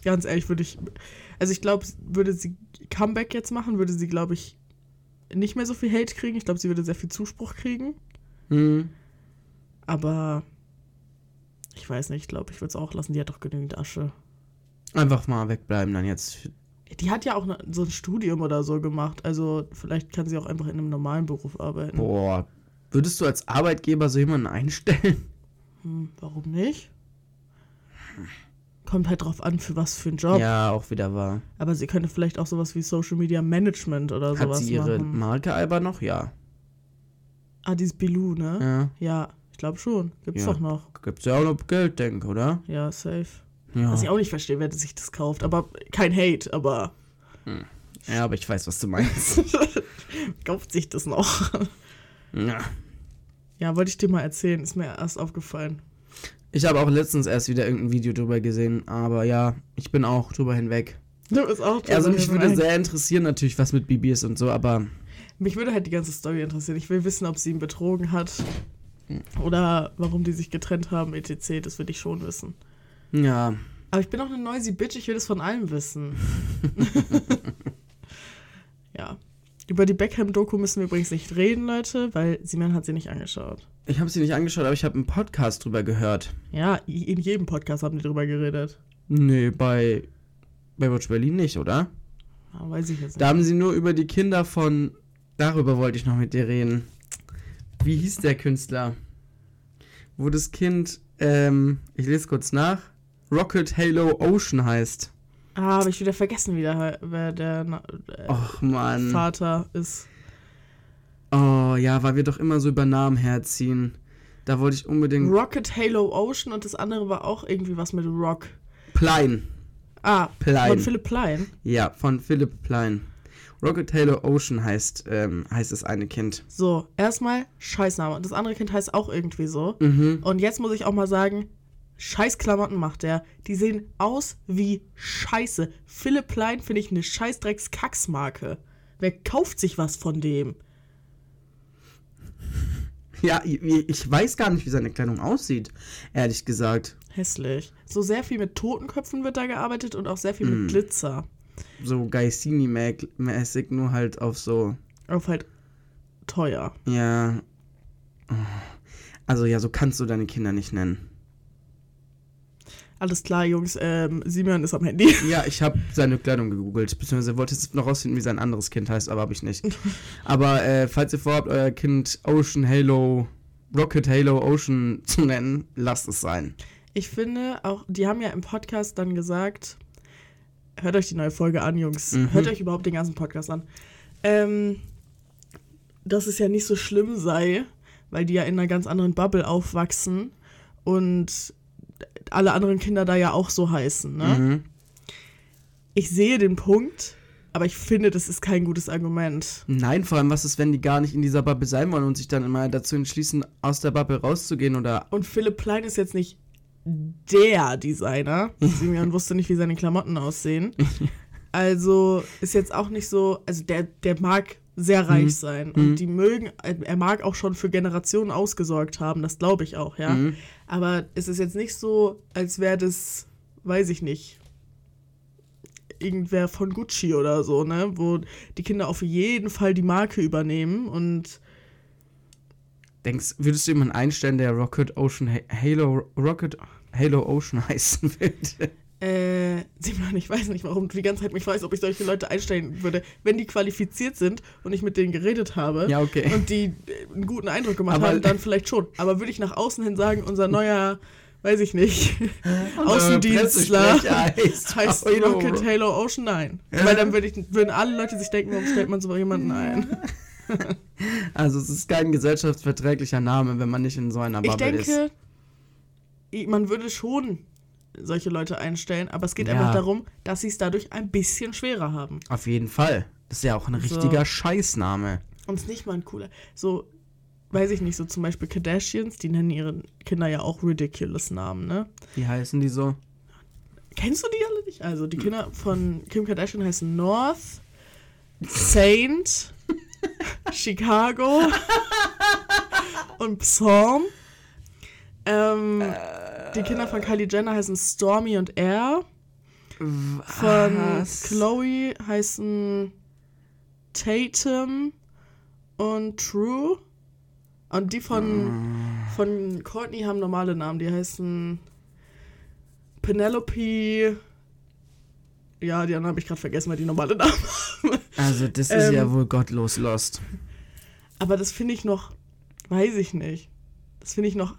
Ganz ehrlich, würde ich. Also ich glaube, würde sie Comeback jetzt machen, würde sie, glaube ich, nicht mehr so viel Hate kriegen. Ich glaube, sie würde sehr viel Zuspruch kriegen. Hm. Aber ich weiß nicht, ich glaube, ich würde es auch lassen. Die hat doch genügend Asche. Einfach mal wegbleiben dann jetzt. Die hat ja auch ne, so ein Studium oder so gemacht. Also vielleicht kann sie auch einfach in einem normalen Beruf arbeiten. Boah. Würdest du als Arbeitgeber so jemanden einstellen? Hm, warum nicht? Kommt halt drauf an, für was für einen Job. Ja, auch wieder wahr. Aber sie könnte vielleicht auch sowas wie Social Media Management oder Hat sowas sie ihre machen. Marke aber noch? Ja. Ah, dieses Bilou, ne? Ja. Ja, ich glaube schon. Gibt's Ja. doch noch. Gibt's ja auch noch Geld, denk, oder? Ja, safe. Ja. Was ich auch nicht verstehe, wer sich das kauft. Aber kein Hate, aber Ja, aber ich weiß, was du meinst. kauft sich das noch? ja. ja, wollte ich dir mal erzählen. Ist mir erst aufgefallen. Ich habe auch letztens erst wieder irgendein Video drüber gesehen, aber ja, ich bin auch drüber hinweg. Du bist auch Also mich drüber würde hinweg. sehr interessieren natürlich, was mit Bibi ist und so, aber Mich würde halt die ganze Story interessieren. Ich will wissen, ob sie ihn betrogen hat. Oder warum die sich getrennt haben, etc. Das will ich schon wissen. ja. Aber ich bin auch eine noisy Bitch, ich will das von allem wissen. ja. Über die Beckham-Doku müssen wir übrigens nicht reden, Leute, weil Simon hat sie nicht angeschaut. Ich habe sie nicht angeschaut, aber ich habe einen Podcast drüber gehört. Ja, in jedem Podcast haben die drüber geredet. Nee, bei Baywatch Berlin nicht, oder? Ja, weiß ich jetzt nicht. Da haben sie nur über die Kinder von. Darüber wollte ich noch mit dir reden. Wie hieß der Künstler? Wo das Kind, ähm, ich lese kurz nach, Rocket Halo Ocean heißt. Ah, aber ich wieder vergessen, wie der, wer der äh, Och, Mann. Vater ist. Oh, Oh ja, weil wir doch immer so über Namen herziehen. Da wollte ich unbedingt. Rocket Halo Ocean und das andere war auch irgendwie was mit Rock. Plein. Ah, Plein. von Philipp Plein. Ja, von Philipp Plein. Rocket Halo Ocean heißt, ähm, heißt das eine Kind. So, erstmal Scheißname. Und das andere Kind heißt auch irgendwie so. Mhm. Und jetzt muss ich auch mal sagen, scheiß Klamotten macht der. Die sehen aus wie Scheiße. Philipp Plein finde ich eine Scheißdrecks-Kacksmarke. Wer kauft sich was von dem? Ja, ich, weiß gar nicht, wie seine Kleidung aussieht, ehrlich gesagt. Hässlich. So sehr viel mit Totenköpfen wird da gearbeitet und auch sehr viel Mm. mit Glitzer. So Gaisini-mäßig, nur halt auf so, Auf halt teuer. ja. Also ja, so kannst du deine Kinder nicht nennen. Alles klar, Jungs. Ähm, Simeon ist am Handy. Ja, ich habe seine Kleidung gegoogelt, beziehungsweise wollte jetzt noch rausfinden, wie sein anderes Kind heißt, aber habe ich nicht. aber äh, falls ihr vorhabt, euer Kind Ocean Halo, Rocket Halo Ocean zu nennen, lasst es sein. Ich finde auch, die haben ja im Podcast dann gesagt, hört euch die neue Folge an, Jungs. Mhm. Hört euch überhaupt den ganzen Podcast an. Ähm, dass es ja nicht so schlimm sei, weil die ja in einer ganz anderen Bubble aufwachsen und alle anderen Kinder da ja auch so heißen. Ne? Mhm. Ich sehe den Punkt, aber ich finde, das ist kein gutes Argument. Nein, vor allem, was ist, wenn die gar nicht in dieser Bubble sein wollen und sich dann immer dazu entschließen, aus der Bubble rauszugehen oder. Und Philipp Plein ist jetzt nicht der Designer. Simeon wusste nicht, wie seine Klamotten aussehen. Also ist jetzt auch nicht so, also der, der mag sehr reich Mhm. sein und Mhm. die mögen, er mag auch schon für Generationen ausgesorgt haben, das glaube ich auch, ja. Mhm. Aber es ist jetzt nicht so, als wäre das, weiß ich nicht, irgendwer von Gucci oder so, ne, wo die Kinder auf jeden Fall die Marke übernehmen und Denkst, würdest du jemanden einstellen, der Rocket Ocean Ha- Halo Rocket Halo Ocean heißen würde? Äh, Simon, ich weiß nicht, warum du die ganze Zeit mich fragst, ob ich solche Leute einstellen würde. Wenn die qualifiziert sind und ich mit denen geredet habe Ja, okay. und die äh, einen guten Eindruck gemacht Aber- haben, dann vielleicht schon. Aber würde ich nach außen hin sagen, unser neuer, weiß ich nicht, Unser Außendienstler heißt. Rocket Halo Ocean? Nein. Weil dann würde ich, würden alle Leute sich denken, warum stellt man so jemanden ein? Also es ist kein gesellschaftsverträglicher Name, wenn man nicht in so einer Ich Bubble ist. denke, i- man würde schon solche Leute einstellen, aber es geht Ja. einfach darum, dass sie es dadurch ein bisschen schwerer haben. Auf jeden Fall. Das ist ja auch ein So. richtiger Scheißname. Und es ist nicht mal ein cooler. So, weiß ich nicht, so zum Beispiel Kardashians, die nennen ihre Kinder ja auch ridiculous Namen, ne? Wie heißen die so? Kennst du die alle nicht? Also, die Kinder von Kim Kardashian heißen North, Saint, Chicago und Psalm. Ähm, die Kinder von Kylie Jenner heißen Stormy und Air. Von Was? Chloe heißen Tatum und True. Und die von, von Courtney haben normale Namen. Die heißen Penelope. Ja, die anderen habe ich gerade vergessen, weil die normale Namen haben. Also das ist Ähm. ja wohl gottlos lost. Aber das finde ich noch, weiß ich nicht. Das finde ich noch,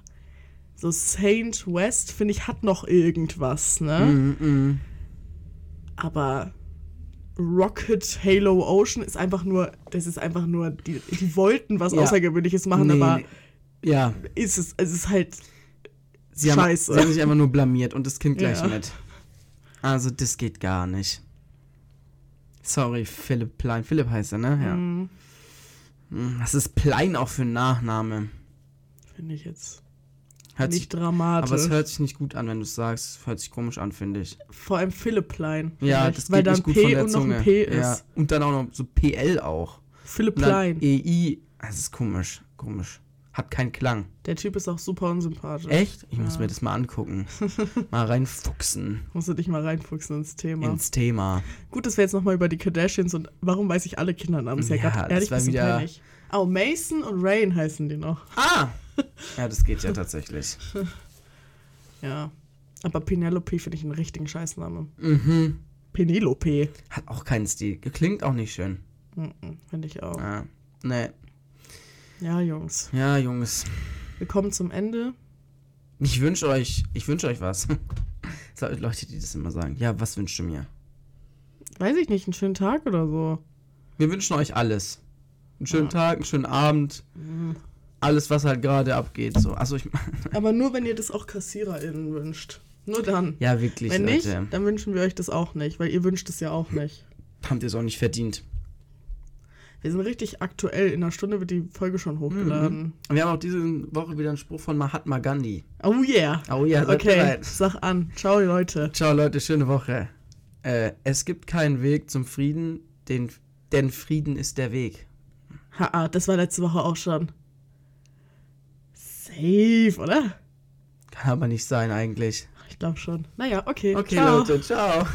so Saint West, finde ich, hat noch irgendwas, ne? Mm, mm. Aber Rocket Halo Ocean ist einfach nur, das ist einfach nur, die, die wollten was Ja. Außergewöhnliches machen, Nee, aber nee. Ja, ist es, es ist halt, sie haben, Scheiße. sie haben sich einfach nur blamiert und das Kind gleich Ja. mit. Also das geht gar nicht. Sorry, Philipp Plein. Philipp heißt er, ne? Ja. mm, Mm, Was ist Plein auch für ein Nachname? finde ich jetzt Hört nicht sich, dramatisch. aber es hört sich nicht gut an, wenn du es sagst. Hört sich komisch an, finde ich. Vor allem Philipp Plein. Ja, das geht weil da nicht ein gut P von der und noch Zunge. ein P Ja. ist. Und dann auch noch so PL auch. Philipp Und dann Plein. EI. Das ist komisch. Komisch. Hat keinen Klang. Der Typ ist auch super unsympathisch. Echt? Ich muss Ja. mir das mal angucken. mal reinfuchsen Musst du dich mal reinfuchsen ins Thema. ins Thema. Gut, dass wir jetzt nochmal über die Kardashians und warum weiß ich alle Kindernamen? Ist ja, Ja, gerade das ehrlich war bisschen wieder- peinlich. Oh, Mason und Rain heißen die noch. Ah! Ja, das geht ja tatsächlich. Ja. Aber Penelope finde ich einen richtigen Scheißnamen. Mhm. Penelope. Hat auch keinen Stil. Klingt auch nicht schön. Mhm, finde ich auch. Ja. Nee. Ja, Jungs. Ja, Jungs. Wir kommen zum Ende. Ich wünsche euch, ich wünsche euch was. Leute, die das immer sagen. Ja, was wünschst du mir? Weiß ich nicht, einen schönen Tag oder so. Wir wünschen euch alles. Einen schönen Tag, einen schönen Abend. Alles, was halt gerade abgeht. So. Achso, ich. Aber nur, wenn ihr das auch KassiererInnen wünscht. Nur dann. ja, wirklich, wenn nicht, Leute. dann wünschen wir euch das auch nicht, weil ihr wünscht es ja auch nicht. Habt ihr es auch nicht verdient. Wir sind richtig aktuell. In einer Stunde wird die Folge schon hochgeladen. Und wir haben auch diese Woche wieder einen Spruch von Mahatma Gandhi. Oh yeah. Oh ja, seid Okay, bereit. sag an. Ciao, Leute. Ciao, Leute, schöne Woche. Äh, es gibt keinen Weg zum Frieden, den, denn Frieden ist der Weg. Haha, das war letzte Woche auch schon. Safe, oder? Kann aber nicht sein, eigentlich. Ich glaube schon. Naja, okay. Okay, ciao. Leute, ciao.